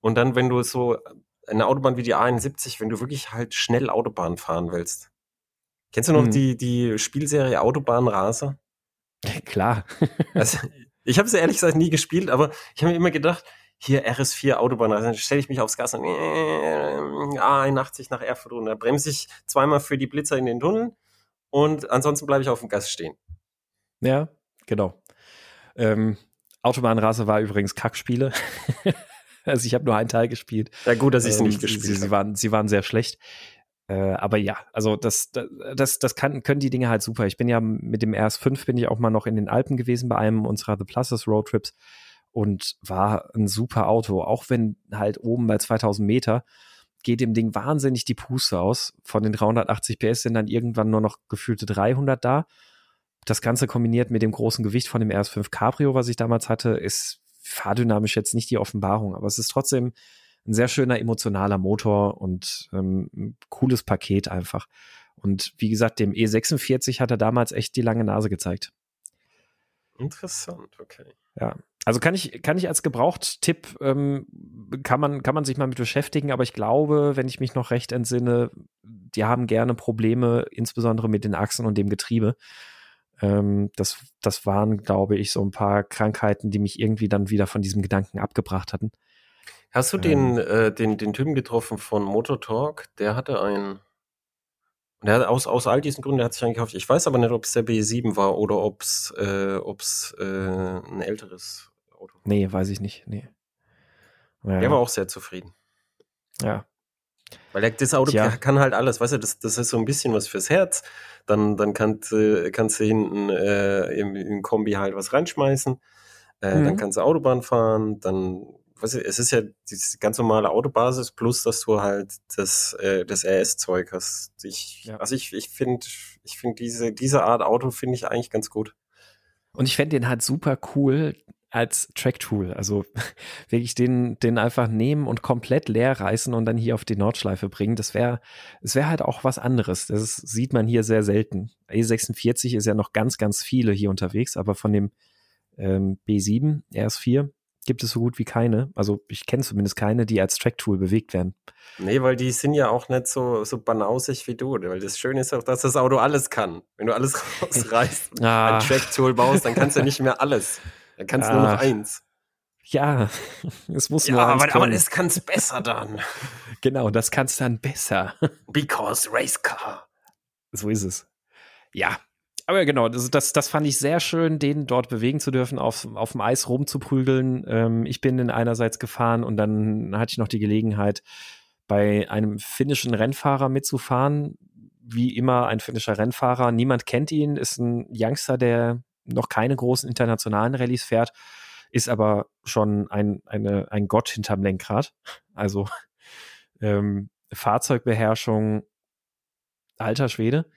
und dann, wenn du so eine Autobahn wie die A71, wenn du wirklich halt schnell Autobahn fahren willst, Kennst du noch hm. die, die Spielserie Autobahnraser? Klar. also, ich habe sie ehrlich gesagt nie gespielt, aber ich habe mir immer gedacht, hier RS4 Autobahnraser, dann stelle ich mich aufs Gas und äh, A81 nach Erfurt und da bremse ich zweimal für die Blitzer in den Tunnel und ansonsten bleibe ich auf dem Gas stehen. Ja, genau. Ähm, Autobahnraser war übrigens Kackspiele. also ich habe nur einen Teil gespielt. Ja gut, dass ich sie ähm, nicht gespielt sie, sie, waren, sie waren sehr schlecht. Äh, aber ja, also das, das, das kann, können die Dinge halt super. Ich bin ja mit dem RS5 bin ich auch mal noch in den Alpen gewesen bei einem unserer The Pluses Roadtrips und war ein super Auto. Auch wenn halt oben bei 2000 Meter geht dem Ding wahnsinnig die Puste aus. Von den 380 PS sind dann irgendwann nur noch gefühlte 300 da. Das Ganze kombiniert mit dem großen Gewicht von dem RS5 Cabrio, was ich damals hatte, ist fahrdynamisch jetzt nicht die Offenbarung, aber es ist trotzdem ein sehr schöner emotionaler Motor und ähm, ein cooles Paket einfach. Und wie gesagt, dem E46 hat er damals echt die lange Nase gezeigt. Interessant, okay. Ja, also kann ich, kann ich als Gebraucht-Tipp, ähm, kann, man, kann man sich mal mit beschäftigen, aber ich glaube, wenn ich mich noch recht entsinne, die haben gerne Probleme, insbesondere mit den Achsen und dem Getriebe. Ähm, das, das waren, glaube ich, so ein paar Krankheiten, die mich irgendwie dann wieder von diesem Gedanken abgebracht hatten. Hast du den, äh, den, den Typen getroffen von Motor Talk? Der hatte einen. Der hat aus, aus all diesen Gründen, der hat sich eingekauft. Ich weiß aber nicht, ob es der B7 war oder ob es äh, ob's, äh, ein älteres Auto war. Nee, weiß ich nicht. Nee. Ja. Der war auch sehr zufrieden. Ja. Weil das Auto Tja. kann halt alles, weißt du, das, das ist so ein bisschen was fürs Herz. Dann, dann kannst, kannst du hinten äh, im, im Kombi halt was reinschmeißen. Äh, mhm. Dann kannst du Autobahn fahren, dann es ist ja die ganz normale Autobasis plus, dass du halt das, äh, das RS-Zeug hast. Ich, ja. Also ich, ich finde, ich finde diese, diese Art Auto finde ich eigentlich ganz gut. Und ich fände den halt super cool als Track-Tool. Also wirklich den, den einfach nehmen und komplett leer reißen und dann hier auf die Nordschleife bringen. Das wäre, es wäre halt auch was anderes. Das sieht man hier sehr selten. E46 ist ja noch ganz, ganz viele hier unterwegs, aber von dem ähm, B7, RS4, gibt es so gut wie keine. Also ich kenne zumindest keine, die als Track-Tool bewegt werden. Nee, weil die sind ja auch nicht so, so banausig wie du. Weil das Schöne ist auch, dass das Auto alles kann. Wenn du alles rausreißt und ah. ein Track-Tool baust, dann kannst du nicht mehr alles. Dann kannst du ah. nur noch eins. Ja, es muss ja, nur aber, aber das kann es besser dann. genau, das kann es dann besser. Because Race Car. So ist es. Ja, aber genau, das, das, das fand ich sehr schön, den dort bewegen zu dürfen, auf, auf dem Eis rumzuprügeln. Ähm, ich bin in einerseits gefahren und dann hatte ich noch die Gelegenheit, bei einem finnischen Rennfahrer mitzufahren. Wie immer ein finnischer Rennfahrer. Niemand kennt ihn, ist ein Youngster, der noch keine großen internationalen Rallyes fährt, ist aber schon ein, eine, ein Gott hinterm Lenkrad. Also ähm, Fahrzeugbeherrschung, alter Schwede.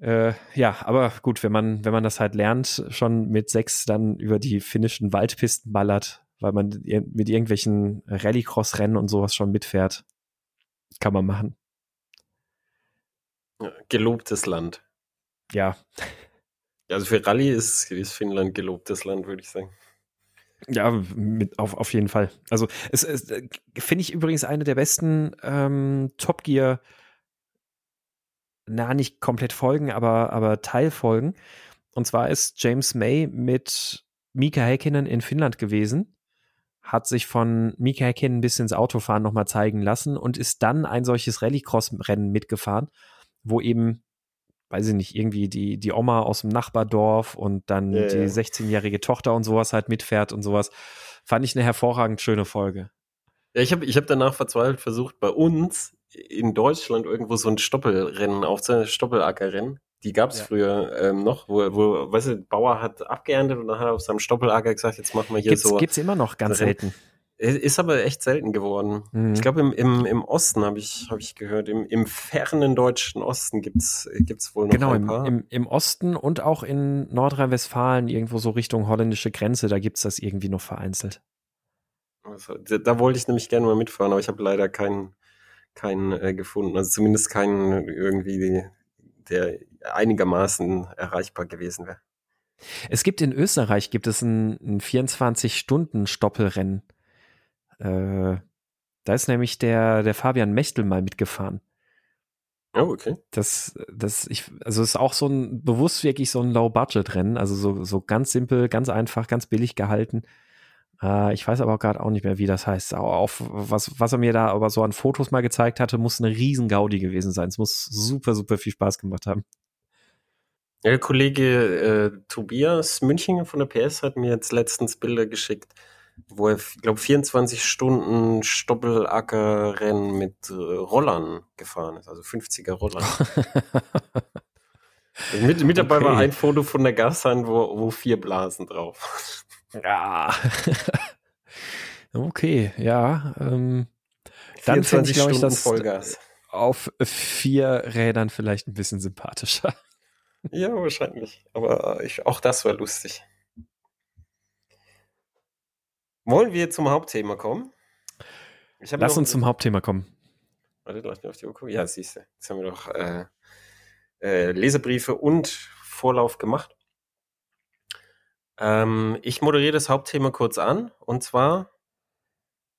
Äh, ja, aber gut, wenn man, wenn man das halt lernt, schon mit sechs dann über die finnischen Waldpisten ballert, weil man mit irgendwelchen Rallycross-Rennen und sowas schon mitfährt, kann man machen. gelobtes Land. Ja. Also für Rallye ist, ist Finnland gelobtes Land, würde ich sagen. Ja, mit, auf, auf jeden Fall. Also es, es äh, finde ich übrigens eine der besten ähm, Top Gear na, nicht komplett Folgen, aber, aber Teilfolgen. Und zwar ist James May mit Mika Häkkinen in Finnland gewesen, hat sich von Mika Häkkinen bisschen ins Autofahren nochmal zeigen lassen und ist dann ein solches Rallycross-Rennen mitgefahren, wo eben, weiß ich nicht, irgendwie die, die Oma aus dem Nachbardorf und dann ja, die ja. 16-jährige Tochter und sowas halt mitfährt und sowas. Fand ich eine hervorragend schöne Folge. Ja, ich habe ich hab danach verzweifelt versucht, bei uns in Deutschland irgendwo so ein Stoppelrennen aufzunehmen, Stoppelackerrennen. Die gab es ja. früher ähm, noch, wo, wo, weißt du, Bauer hat abgeerntet und dann hat er auf seinem Stoppelacker gesagt, jetzt machen wir hier gibt's, so. Gibt's immer noch ganz selten. Ist aber echt selten geworden. Mhm. Ich glaube, im, im, im Osten habe ich, hab ich gehört, im, im fernen deutschen Osten gibt's gibt's wohl noch genau, ein paar. Genau, im, im, Osten und auch in Nordrhein-Westfalen, irgendwo so Richtung holländische Grenze, da gibt's das irgendwie noch vereinzelt. Also, da, da wollte ich nämlich gerne mal mitfahren, aber ich habe leider keinen keinen äh, gefunden. Also zumindest keinen irgendwie, der einigermaßen erreichbar gewesen wäre. Es gibt in Österreich gibt es ein, ein 24-Stunden-Stoppelrennen. Äh, da ist nämlich der, der Fabian Mechtel mal mitgefahren. Oh, okay. Das, das, ich, also ist auch so ein, bewusst wirklich so ein Low-Budget-Rennen, also so, so ganz simpel, ganz einfach, ganz billig gehalten. Äh, ich weiß aber gerade auch nicht mehr, wie das heißt. Auf, was, was er mir da aber so an Fotos mal gezeigt hatte, muss eine riesen Gaudi gewesen sein. Es muss super, super viel Spaß gemacht haben. Der Kollege äh, Tobias Münchinger von der PS hat mir jetzt letztens Bilder geschickt, wo er, glaube 24 Stunden Stoppelackerrennen mit äh, Rollern gefahren ist, also 50er Rollern. mit, mit dabei okay. war ein Foto von der Gassheim, wo, wo vier Blasen drauf. Ja. okay, ja. Ähm, dann finde ich, glaube ich, das Vollgas. auf vier Rädern vielleicht ein bisschen sympathischer. Ja, wahrscheinlich. Aber ich, auch das war lustig. Wollen wir zum Hauptthema kommen? Lass uns zum Hauptthema kommen. Warte, lass mich auf die Uhr gucken. Ja, siehst du. Jetzt haben wir doch äh, äh, Lesebriefe und Vorlauf gemacht. Ähm, ich moderiere das Hauptthema kurz an. Und zwar,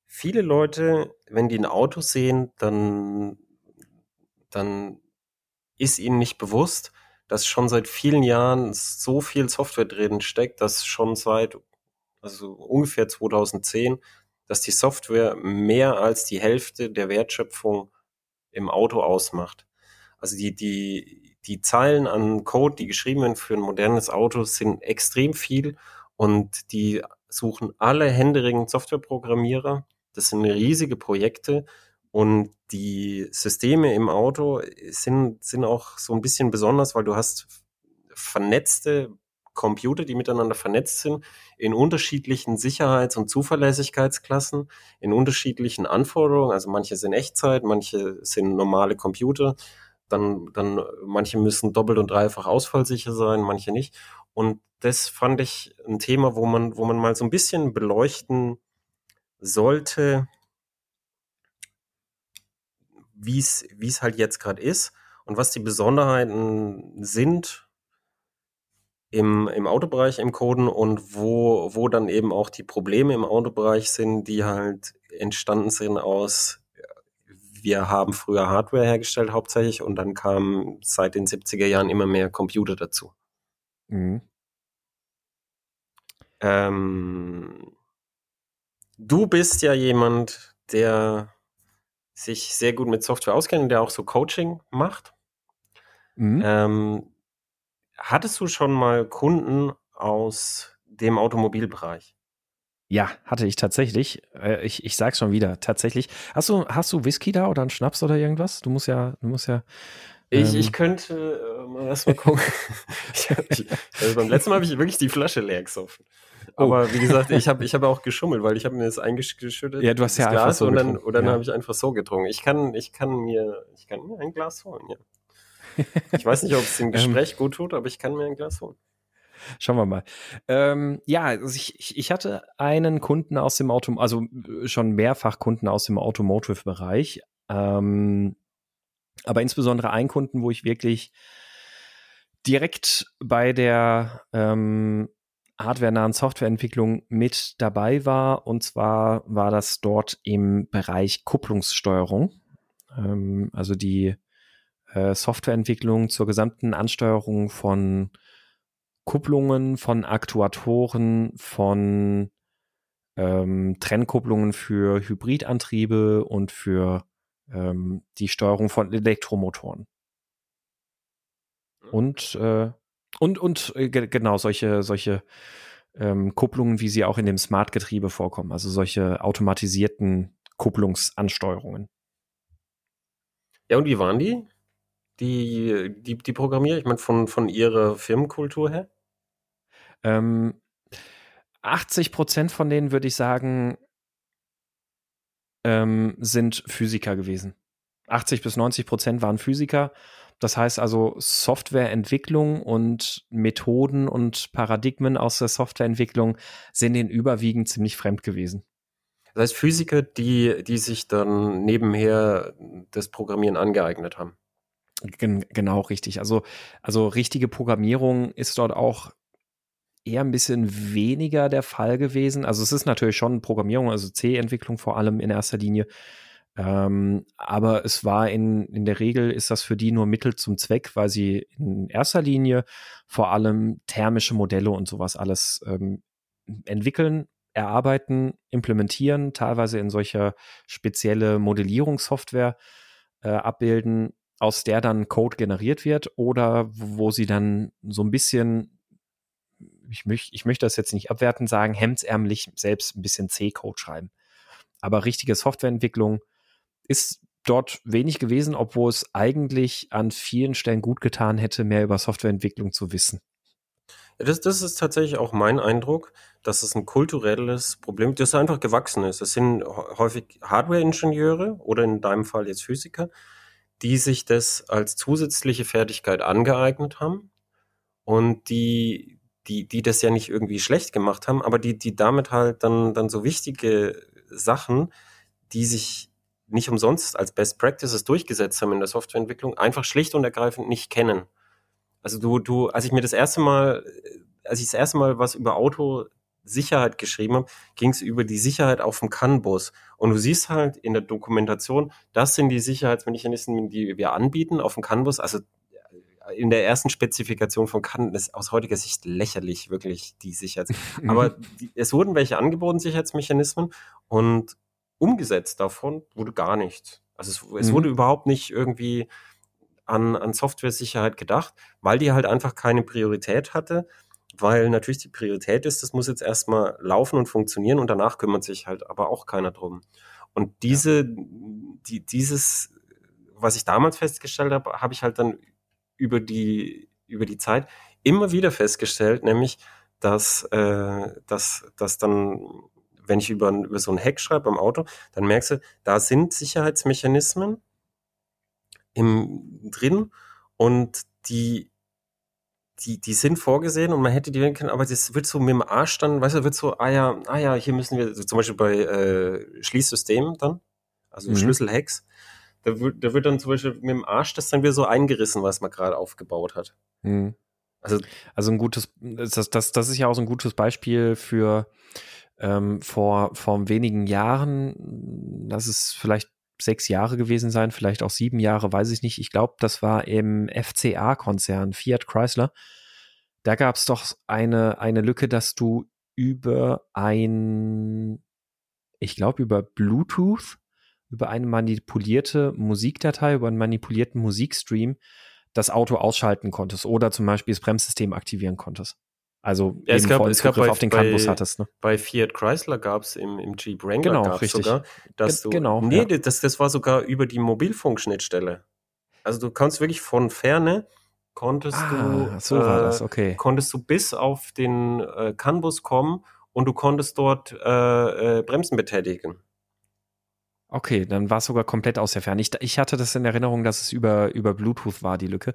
viele Leute, wenn die ein Auto sehen, dann, dann ist ihnen nicht bewusst, dass schon seit vielen Jahren so viel Software drin steckt, dass schon seit also ungefähr 2010, dass die Software mehr als die Hälfte der Wertschöpfung im Auto ausmacht. Also die, die, die Zeilen an Code, die geschrieben werden für ein modernes Auto, sind extrem viel und die suchen alle händeringend Softwareprogrammierer. Das sind riesige Projekte und die Systeme im Auto sind, sind auch so ein bisschen besonders, weil du hast vernetzte Computer, die miteinander vernetzt sind, in unterschiedlichen Sicherheits- und Zuverlässigkeitsklassen, in unterschiedlichen Anforderungen. Also manche sind Echtzeit, manche sind normale Computer dann, dann manche müssen doppelt und dreifach ausfallsicher sein, manche nicht. Und das fand ich ein Thema, wo man, wo man mal so ein bisschen beleuchten sollte, wie es halt jetzt gerade ist und was die Besonderheiten sind im, im Autobereich im Coden und wo, wo dann eben auch die Probleme im Autobereich sind, die halt entstanden sind aus wir haben früher Hardware hergestellt hauptsächlich und dann kamen seit den 70er Jahren immer mehr Computer dazu. Mhm. Ähm, du bist ja jemand, der sich sehr gut mit Software auskennt, der auch so Coaching macht. Mhm. Ähm, hattest du schon mal Kunden aus dem Automobilbereich? Ja, hatte ich tatsächlich. Äh, ich, ich sag's schon wieder, tatsächlich. Hast du, hast du Whisky da oder einen Schnaps oder irgendwas? Du musst ja, du musst ja. Ich, ich ähm, könnte äh, mal erstmal gucken. ich, ich, also beim letzten Mal habe ich wirklich die Flasche leer gesoffen. Oh. Aber oh. wie gesagt, ich habe ich hab auch geschummelt, weil ich habe mir das eingeschüttet. Ja, du hast ja Glas einfach so und dann, und dann ja. habe ich einfach so getrunken. Ich kann, ich kann mir, ich kann mir ein Glas holen, ja. Ich weiß nicht, ob es dem ähm. Gespräch gut tut, aber ich kann mir ein Glas holen. Schauen wir mal. Ähm, ja, also ich, ich hatte einen Kunden aus dem Auto, also äh, schon mehrfach Kunden aus dem Automotive-Bereich, ähm, aber insbesondere einen Kunden, wo ich wirklich direkt bei der ähm, hardwarenahen Softwareentwicklung mit dabei war. Und zwar war das dort im Bereich Kupplungssteuerung. Ähm, also die äh, Softwareentwicklung zur gesamten Ansteuerung von Kupplungen, von Aktuatoren, von ähm, Trennkupplungen für Hybridantriebe und für ähm, die Steuerung von Elektromotoren. Und, äh, und, und äh, genau solche, solche ähm, Kupplungen, wie sie auch in dem Smart-Getriebe vorkommen, also solche automatisierten Kupplungsansteuerungen. Ja, und wie waren die? Die, die, die Programmierer, ich meine, von, von ihrer Firmenkultur her? Ähm, 80 Prozent von denen, würde ich sagen, ähm, sind Physiker gewesen. 80 bis 90 Prozent waren Physiker. Das heißt also Softwareentwicklung und Methoden und Paradigmen aus der Softwareentwicklung sind ihnen überwiegend ziemlich fremd gewesen. Das heißt Physiker, die, die sich dann nebenher das Programmieren angeeignet haben. Gen genau, richtig. Also, also richtige Programmierung ist dort auch eher ein bisschen weniger der Fall gewesen. Also es ist natürlich schon Programmierung, also C-Entwicklung vor allem in erster Linie. Ähm, aber es war in, in der Regel ist das für die nur Mittel zum Zweck, weil sie in erster Linie vor allem thermische Modelle und sowas alles ähm, entwickeln, erarbeiten, implementieren, teilweise in solcher spezielle Modellierungssoftware äh, abbilden, aus der dann Code generiert wird oder wo sie dann so ein bisschen ich, möch, ich möchte das jetzt nicht abwertend sagen, hemdsärmlich selbst ein bisschen C-Code schreiben. Aber richtige Softwareentwicklung ist dort wenig gewesen, obwohl es eigentlich an vielen Stellen gut getan hätte, mehr über Softwareentwicklung zu wissen. das, das ist tatsächlich auch mein Eindruck, dass es ein kulturelles Problem, das einfach gewachsen ist. Es sind häufig Hardware-Ingenieure oder in deinem Fall jetzt Physiker, die sich das als zusätzliche Fertigkeit angeeignet haben und die die, die das ja nicht irgendwie schlecht gemacht haben, aber die, die damit halt dann, dann so wichtige Sachen, die sich nicht umsonst als Best Practices durchgesetzt haben in der Softwareentwicklung, einfach schlicht und ergreifend nicht kennen. Also du, du, als ich mir das erste Mal, als ich das erste Mal was über Autosicherheit geschrieben habe, ging es über die Sicherheit auf dem CAN-Bus. Und du siehst halt in der Dokumentation, das sind die Sicherheitsmechanismen, die wir anbieten auf dem CAN-Bus. Also in der ersten Spezifikation von Cannes ist aus heutiger Sicht lächerlich, wirklich die Sicherheits. Aber die, es wurden welche angeboten, Sicherheitsmechanismen, und umgesetzt davon wurde gar nichts. Also es, es mhm. wurde überhaupt nicht irgendwie an, an Software-Sicherheit gedacht, weil die halt einfach keine Priorität hatte, weil natürlich die Priorität ist, das muss jetzt erstmal laufen und funktionieren und danach kümmert sich halt aber auch keiner drum. Und diese, ja. die, dieses, was ich damals festgestellt habe, habe ich halt dann über die, über die Zeit immer wieder festgestellt, nämlich, dass, äh, dass, dass dann, wenn ich über, über so ein Heck schreibe beim Auto, dann merkst du, da sind Sicherheitsmechanismen im, drin und die, die, die sind vorgesehen und man hätte die wählen können, aber das wird so mit dem Arsch dann, weißt du, wird so, ah ja, ah ja, hier müssen wir, also zum Beispiel bei äh, Schließsystemen dann, also mhm. Schlüsselhacks, da wird, da wird dann zum Beispiel mit dem Arsch das dann wieder so eingerissen, was man gerade aufgebaut hat. Hm. Also, also ein gutes, das, das, das ist ja auch so ein gutes Beispiel für ähm, vor, vor wenigen Jahren, das ist vielleicht sechs Jahre gewesen sein, vielleicht auch sieben Jahre, weiß ich nicht. Ich glaube, das war im FCA-Konzern, Fiat Chrysler. Da gab es doch eine, eine Lücke, dass du über ein, ich glaube, über Bluetooth über eine manipulierte Musikdatei, über einen manipulierten Musikstream das Auto ausschalten konntest oder zum Beispiel das Bremssystem aktivieren konntest. Also ja, es gab, es gab bei, auf den CAN-Bus hattest. Ne? Bei Fiat Chrysler gab es im, im Jeep Wrangler genau, richtig. sogar, dass du, genau, nee, ja. das, das war sogar über die Mobilfunkschnittstelle. Also du kannst wirklich von ferne konntest ah, du so das, okay. konntest du bis auf den äh, CAN-Bus kommen und du konntest dort äh, äh, Bremsen betätigen. Okay, dann war es sogar komplett aus der Ferne. Ich, ich hatte das in Erinnerung, dass es über, über Bluetooth war, die Lücke.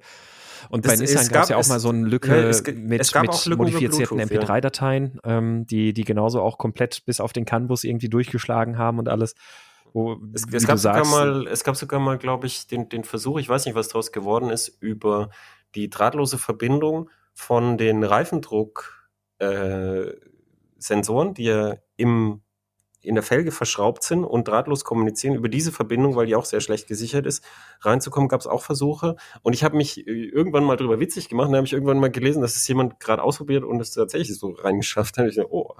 Und bei Es- Nissan gab es ja auch es- mal so eine Lücke ja, es mit, mit modifizierten Bluetooth, ja. MP3-Dateien, ähm, die, die genauso auch komplett bis auf den CAN-Bus irgendwie durchgeschlagen haben und alles. Wo, Es, es, gab sogar mal, es gab sogar mal, glaube ich, den, den Versuch, ich weiß nicht, was daraus geworden ist, über die drahtlose Verbindung von den Reifendruck äh, die ja im, in der Felge verschraubt sind und drahtlos kommunizieren, über diese Verbindung, weil die auch sehr schlecht gesichert ist, reinzukommen, gab es auch Versuche. Und ich habe mich äh, irgendwann mal drüber witzig gemacht, dann habe ich irgendwann mal gelesen, dass es jemand gerade ausprobiert und es tatsächlich so reingeschafft hat. Da hab ich gedacht, oh,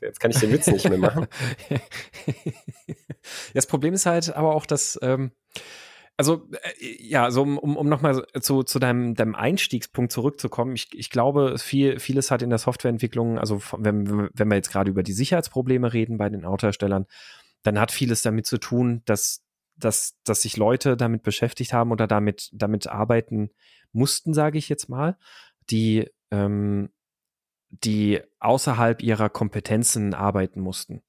jetzt kann ich den Witz nicht mehr machen. das Problem ist halt aber auch, dass, ähm, also äh, ja, so um, um, nochmal zu, zu deinem, deinem Einstiegspunkt zurückzukommen, ich, ich glaube, viel, vieles hat in der Softwareentwicklung, also wenn, wenn wir jetzt gerade über die Sicherheitsprobleme reden bei den Autoherstellern, dann hat vieles damit zu tun, dass, dass, dass sich Leute damit beschäftigt haben oder damit, damit arbeiten mussten, sage ich jetzt mal, die, ähm, die außerhalb ihrer Kompetenzen arbeiten mussten.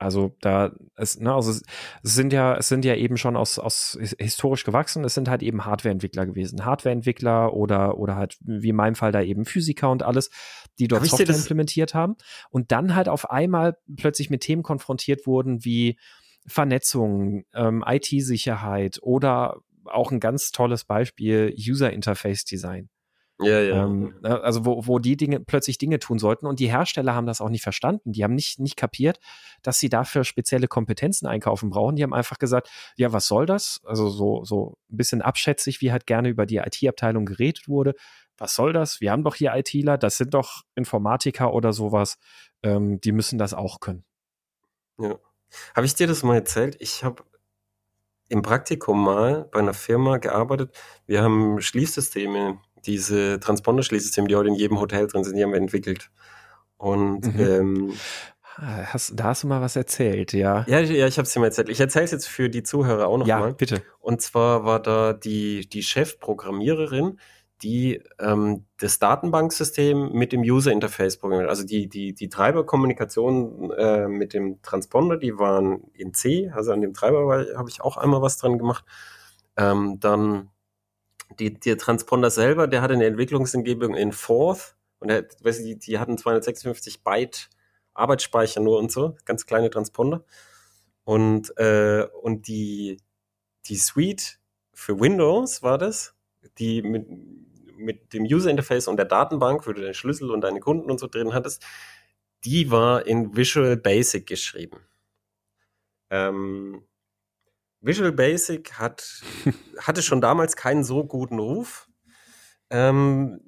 Also da es, ne, also es es sind ja, es sind ja eben schon aus, aus his- historisch gewachsen, es sind halt eben Hardwareentwickler gewesen. Hardwareentwickler oder, oder halt, wie in meinem Fall da eben Physiker und alles, die dort Hab Software implementiert haben und dann halt auf einmal plötzlich mit Themen konfrontiert wurden wie Vernetzung, ähm, IT-Sicherheit oder auch ein ganz tolles Beispiel User Interface Design. Ja, ja. Ähm, ne, also wo, wo die Dinge plötzlich Dinge tun sollten und die Hersteller haben das auch nicht verstanden. Die haben nicht, nicht kapiert, dass sie dafür spezielle Kompetenzen einkaufen brauchen. Die haben einfach gesagt, ja, was soll das? Also so, so ein bisschen abschätzig, wie halt gerne über die IT-Abteilung geredet wurde. Was soll das? Wir haben doch hier ITler, das sind doch Informatiker oder sowas. Ähm, die müssen das auch können. Habe ich dir das mal erzählt? Ich habe im Praktikum mal bei einer Firma gearbeitet. Wir haben Schließsysteme, diese Transponder-Schließsysteme, die heute in jedem Hotel drin sind, die haben wir entwickelt. Und Mhm. ähm, Hast, da hast du mal was erzählt, ja. ja, ja, ich habe es dir mal erzählt. Ich erzähle es jetzt für die Zuhörer auch Ja, nochmal. bitte. Und zwar war da die, die Chefprogrammiererin, die ähm, das Datenbanksystem mit dem User Interface programmiert. Also die, die, die Treiberkommunikation äh, mit dem Transponder, die waren in C, also an dem Treiber habe ich auch einmal was dran gemacht. Ähm, dann die, der Transponder selber, der hatte eine Entwicklungsumgebung in Forth und der, weißt du, die, die hatten 256 Byte Arbeitsspeicher nur und so, ganz kleine Transponder. Und, äh, und die, die Suite für Windows war das, die mit, mit dem User Interface und der Datenbank, wo du deinen Schlüssel und deine Kunden und so drin hattest, die war in Visual Basic geschrieben. Ähm, Visual Basic hat, hatte schon damals keinen so guten Ruf, ähm,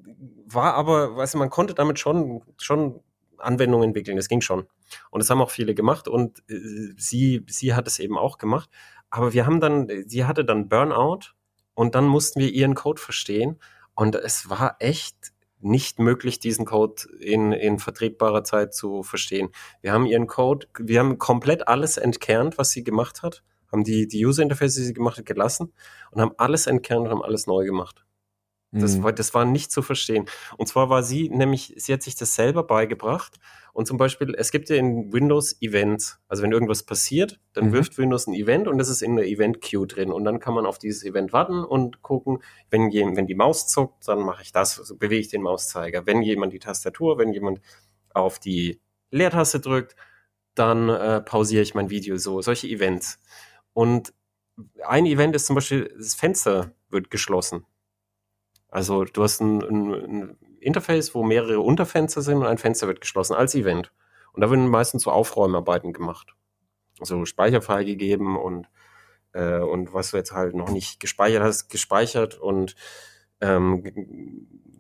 war aber, weißt du, man konnte damit schon, schon Anwendungen entwickeln, das ging schon. Und das haben auch viele gemacht und äh, sie, sie hat es eben auch gemacht. Aber wir haben dann, sie hatte dann Burnout und dann mussten wir ihren Code verstehen und es war echt nicht möglich, diesen Code in, in vertretbarer Zeit zu verstehen. Wir haben ihren Code, wir haben komplett alles entkernt, was sie gemacht hat, haben die, die User Interface, die sie gemacht hat, gelassen und haben alles entkernt und haben alles neu gemacht. Das, Mhm. war, das war nicht zu verstehen. Und zwar war sie nämlich, sie hat sich das selber beigebracht. Und zum Beispiel, es gibt ja in Windows Events. Also wenn irgendwas passiert, dann Mhm. wirft Windows ein Event und das ist in der Event Queue drin. Und dann kann man auf dieses Event warten und gucken, wenn, je- wenn die Maus zuckt, dann mache ich das, also bewege ich den Mauszeiger. Wenn jemand die Tastatur, wenn jemand auf die Leertaste drückt, dann äh, pausiere ich mein Video so. Solche Events. Und ein Event ist zum Beispiel, das Fenster wird geschlossen. Also du hast ein, ein, ein Interface, wo mehrere Unterfenster sind und ein Fenster wird geschlossen als Event. Und da werden meistens so Aufräumarbeiten gemacht. Also Speicher freigegeben und, äh, und was du jetzt halt noch nicht gespeichert hast, gespeichert und ähm, ge-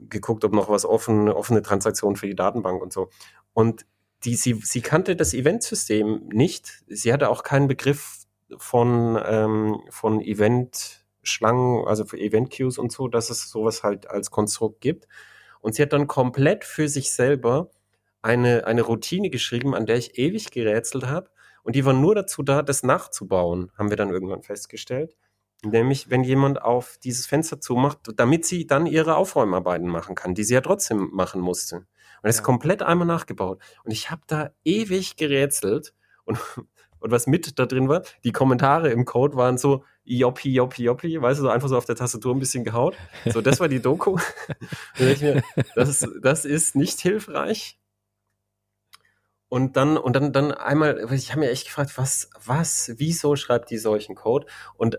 geguckt, ob noch was offen, offene Transaktionen für die Datenbank und so. Und die, sie, sie kannte das Eventsystem nicht. Sie hatte auch keinen Begriff von, ähm, von Event, Schlangen, also für Event Queues und so, dass es sowas halt als Konstrukt gibt. Und sie hat dann komplett für sich selber eine, eine Routine geschrieben, an der ich ewig gerätselt habe. Und die war nur dazu da, das nachzubauen, haben wir dann irgendwann festgestellt. Nämlich, wenn jemand auf dieses Fenster zumacht, damit sie dann ihre Aufräumarbeiten machen kann, die sie ja trotzdem machen musste. Und das ja. ist komplett einmal nachgebaut. Und ich habe da ewig gerätselt. Und, und was mit da drin war, die Kommentare im Code waren so, Joppi, Joppi, Joppi, weißt du, so einfach so auf der Tastatur ein bisschen gehaut. So, das war die Doku. mir, das, das ist nicht hilfreich. Und dann, und dann, dann einmal, ich habe mir echt gefragt, was, was, wieso schreibt die solchen Code? Und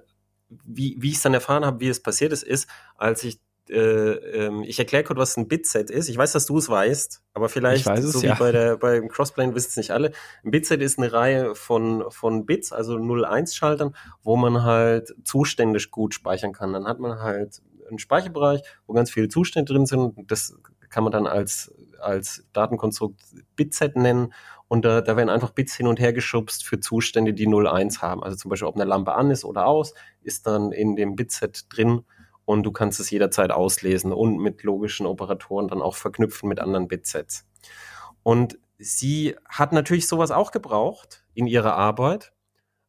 wie, wie ich es dann erfahren habe, wie es passiert ist, ist, als ich äh, ähm, ich erkläre kurz, was ein Bitset ist. Ich weiß, dass du es weißt, aber vielleicht, es, so ja. wie bei der, beim Crossplane wissen es nicht alle. Ein Bitset ist eine Reihe von, von Bits, also 0-1-Schaltern, wo man halt Zustände gut speichern kann. Dann hat man halt einen Speicherbereich, wo ganz viele Zustände drin sind. Das kann man dann als, als Datenkonstrukt Bitset nennen. Und da, da werden einfach Bits hin und her geschubst für Zustände, die 0-1 haben. Also zum Beispiel, ob eine Lampe an ist oder aus, ist dann in dem Bitset drin und du kannst es jederzeit auslesen und mit logischen Operatoren dann auch verknüpfen mit anderen Bitsets. Und sie hat natürlich sowas auch gebraucht in ihrer Arbeit,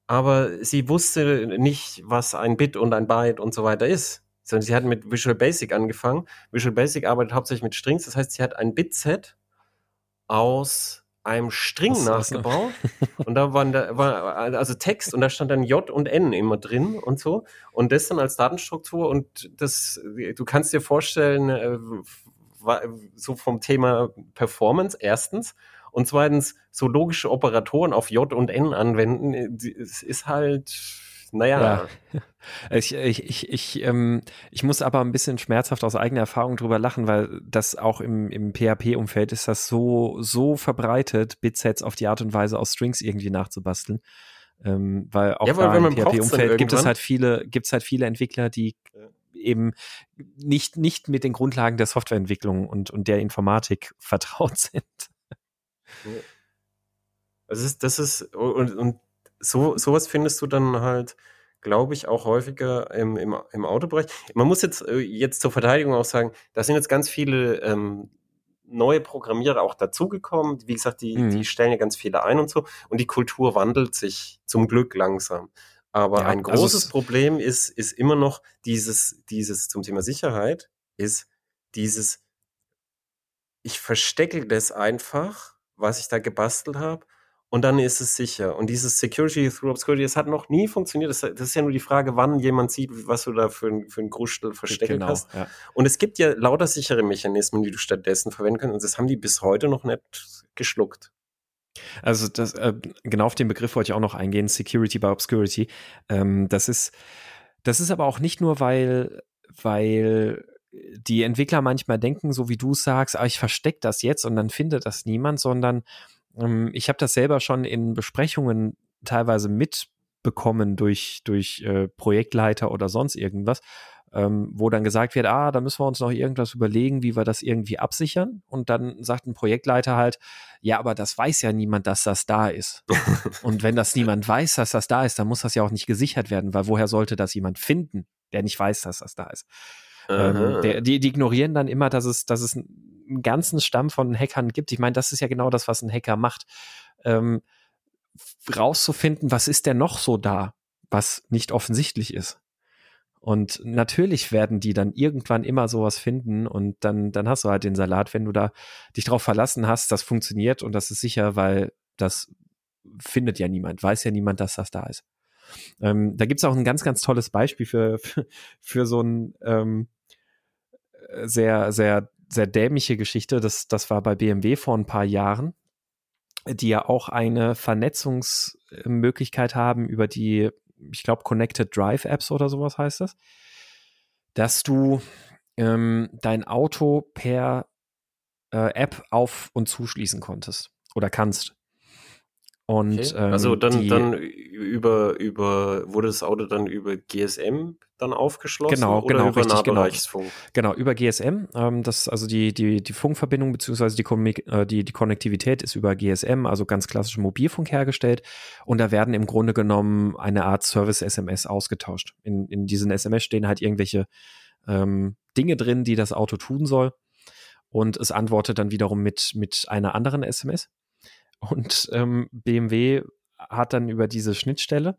aber sie wusste nicht, was ein Bit und ein Byte und so weiter ist. Sondern sie hat mit Visual Basic angefangen. Visual Basic arbeitet hauptsächlich mit Strings, das heißt, sie hat ein Bitset aus einem String was, nachgebaut. Was und da waren da war also Text und da stand dann J und N immer drin und so. Und das dann als Datenstruktur und das, du kannst dir vorstellen, äh, so vom Thema Performance erstens und zweitens so logische Operatoren auf J und N anwenden, es ist halt naja. Ja. Ich, ich, ich, ich, ähm, ich muss aber ein bisschen schmerzhaft aus eigener Erfahrung drüber lachen, weil das auch im, im PHP-Umfeld ist das so, so verbreitet, Bitsets auf die Art und Weise aus Strings irgendwie nachzubasteln. Ähm, weil auch ja, weil im PHP-Umfeld gibt es halt viele, gibt es halt viele Entwickler, die eben nicht, nicht mit den Grundlagen der Softwareentwicklung und, und der Informatik vertraut sind. Das ist, das ist, und, und so, sowas findest du dann halt, glaube ich, auch häufiger im, im, im Autobereich. Man muss jetzt, äh, jetzt zur Verteidigung auch sagen, da sind jetzt ganz viele ähm, neue Programmierer auch dazugekommen. Wie gesagt, die, mhm. die stellen ja ganz viele ein und so. Und die Kultur wandelt sich zum Glück langsam. Aber ja, ein also großes also Problem ist, ist immer noch dieses, dieses zum Thema Sicherheit, ist dieses, ich verstecke das einfach, was ich da gebastelt habe und dann ist es sicher. Und dieses Security through Obscurity, das hat noch nie funktioniert. Das, das ist ja nur die Frage, wann jemand sieht, was du da für, ein, für ein Grustel versteckt genau, hast. Ja. Und es gibt ja lauter sichere Mechanismen, die du stattdessen verwenden kannst. Und das haben die bis heute noch nicht geschluckt. Also das, äh, genau auf den Begriff wollte ich auch noch eingehen, Security by Obscurity. Ähm, das ist, das ist aber auch nicht nur, weil, weil die Entwickler manchmal denken, so wie du sagst, ah, ich verstecke das jetzt und dann findet das niemand, sondern ich habe das selber schon in Besprechungen teilweise mitbekommen durch, durch äh, Projektleiter oder sonst irgendwas, ähm, wo dann gesagt wird, ah, da müssen wir uns noch irgendwas überlegen, wie wir das irgendwie absichern. Und dann sagt ein Projektleiter halt, ja, aber das weiß ja niemand, dass das da ist. und wenn das niemand weiß, dass das da ist, dann muss das ja auch nicht gesichert werden, weil woher sollte das jemand finden, der nicht weiß, dass das da ist? Ähm, der, die, die ignorieren dann immer, dass es, dass es einen ganzen Stamm von Hackern gibt. Ich meine, das ist ja genau das, was ein Hacker macht. Ähm, rauszufinden, was ist denn noch so da, was nicht offensichtlich ist. Und natürlich werden die dann irgendwann immer sowas finden und dann, dann hast du halt den Salat, wenn du da dich drauf verlassen hast, das funktioniert und das ist sicher, weil das findet ja niemand, weiß ja niemand, dass das da ist. Ähm, da gibt es auch ein ganz, ganz tolles Beispiel für, für, für so ein ähm, sehr, sehr, sehr dämliche Geschichte. Das, das war bei BMW vor ein paar Jahren, die ja auch eine Vernetzungsmöglichkeit haben über die, ich glaube, Connected Drive Apps oder sowas heißt das, dass du ähm, dein Auto per äh, App auf und zuschließen konntest oder kannst. Und Okay. ähm, Also dann, die, dann über, über, wurde das Auto dann über GSM dann aufgeschlossen Genau, oder genau, über richtig, genau. Nahbereichsfunk? Genau, über GSM. Ähm, das, also die, die, die Funkverbindung beziehungsweise die, äh, die, die Konnektivität ist über GSM, also ganz klassisch Mobilfunk hergestellt. Und da werden im Grunde genommen eine Art Service-SMS ausgetauscht. In, in diesen SMS stehen halt irgendwelche ähm, Dinge drin, die das Auto tun soll. Und es antwortet dann wiederum mit, mit einer anderen SMS. Und ähm, BMW hat dann über diese Schnittstelle,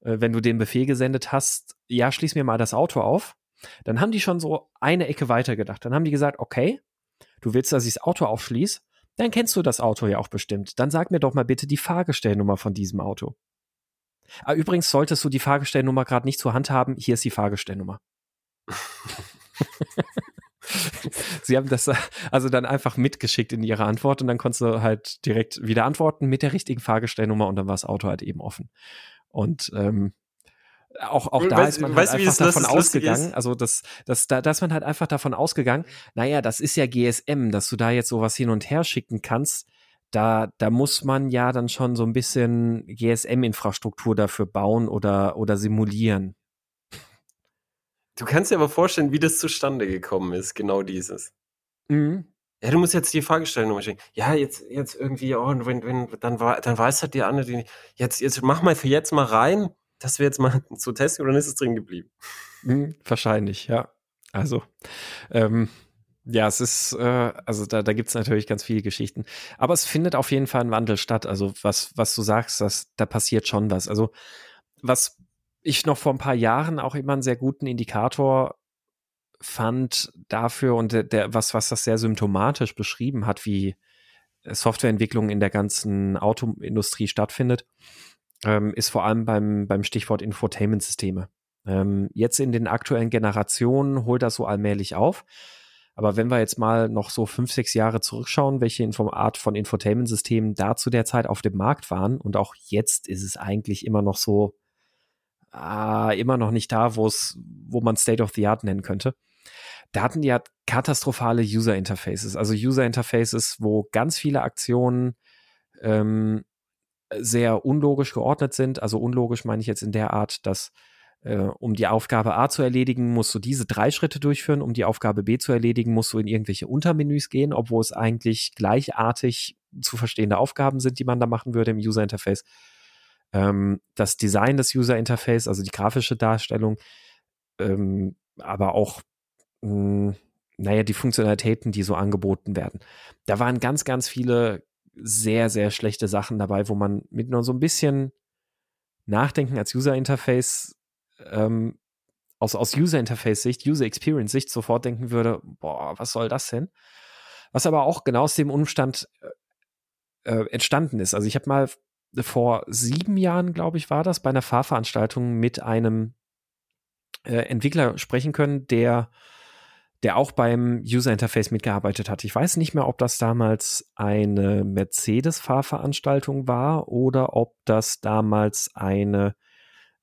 äh, wenn du den Befehl gesendet hast, ja, schließ mir mal das Auto auf, dann haben die schon so eine Ecke weiter gedacht. Dann haben die gesagt, okay, du willst, dass ich das Auto aufschließe, dann kennst du das Auto ja auch bestimmt. Dann sag mir doch mal bitte die Fahrgestellnummer von diesem Auto. Ah, übrigens solltest du die Fahrgestellnummer gerade nicht zur Hand haben, hier ist die Fahrgestellnummer. Sie haben das also dann einfach mitgeschickt in ihre Antwort und dann konntest du halt direkt wieder antworten mit der richtigen Fahrgestellnummer und dann war das Auto halt eben offen. Und ähm, auch, auch da Weißt- ist man weißt halt wie einfach das davon ausgegangen, also das, das, da, da ist man halt einfach davon ausgegangen, naja, das ist ja GSM, dass du da jetzt sowas hin und her schicken kannst. Da, da muss man ja dann schon so ein bisschen GSM-Infrastruktur dafür bauen oder, oder simulieren. Du kannst dir aber vorstellen, wie das zustande gekommen ist, genau dieses. Mhm. Ja, du musst jetzt die Fahrgestellnummer schicken. Ja, jetzt, jetzt irgendwie, oh, und wenn, wenn, dann war, dann weiß halt die andere, die, jetzt, jetzt mach mal für jetzt mal rein, dass wir jetzt mal zu testen und dann ist es drin geblieben. Mhm, wahrscheinlich, ja. Also, ähm, ja, es ist, äh, also da, da gibt es natürlich ganz viele Geschichten. Aber es findet auf jeden Fall ein Wandel statt. Also, was, was du sagst, das, da passiert schon was. Also, was ich noch vor ein paar Jahren auch immer einen sehr guten Indikator fand dafür und der, der was, was das sehr symptomatisch beschrieben hat, wie Softwareentwicklung in der ganzen Autoindustrie stattfindet, ähm, ist vor allem beim, beim Stichwort Infotainment-Systeme. Ähm, jetzt in den aktuellen Generationen holt das so allmählich auf. Aber wenn wir jetzt mal noch so fünf, sechs Jahre zurückschauen, welche Info Art von Infotainment-Systemen da zu der Zeit auf dem Markt waren, und auch jetzt ist es eigentlich immer noch so, ah, immer noch nicht da, wo es, wo man State of the Art nennen könnte. Da hatten die ja katastrophale User Interfaces, also User Interfaces, wo ganz viele Aktionen ähm, sehr unlogisch geordnet sind. Also unlogisch meine ich jetzt in der Art, dass äh, um die Aufgabe A zu erledigen, musst du diese drei Schritte durchführen. Um die Aufgabe B zu erledigen, musst du in irgendwelche Untermenüs gehen, obwohl es eigentlich gleichartig zu verstehende Aufgaben sind, die man da machen würde im User Interface. Ähm, das Design des User Interface, also die grafische Darstellung, ähm, aber auch mh, naja, die Funktionalitäten, die so angeboten werden. Da waren ganz, ganz viele sehr, sehr schlechte Sachen dabei, wo man mit nur so ein bisschen Nachdenken als User Interface ähm, aus, aus User Interface Sicht, User Experience Sicht sofort denken würde, boah, was soll das denn? Was aber auch genau aus dem Umstand äh, entstanden ist. Also ich habe mal vor sieben Jahren, glaube ich, war das, bei einer Fahrveranstaltung mit einem äh, Entwickler sprechen können, der der auch beim User Interface mitgearbeitet hat. Ich weiß nicht mehr, ob das damals eine Mercedes-Fahrveranstaltung war oder ob das damals eine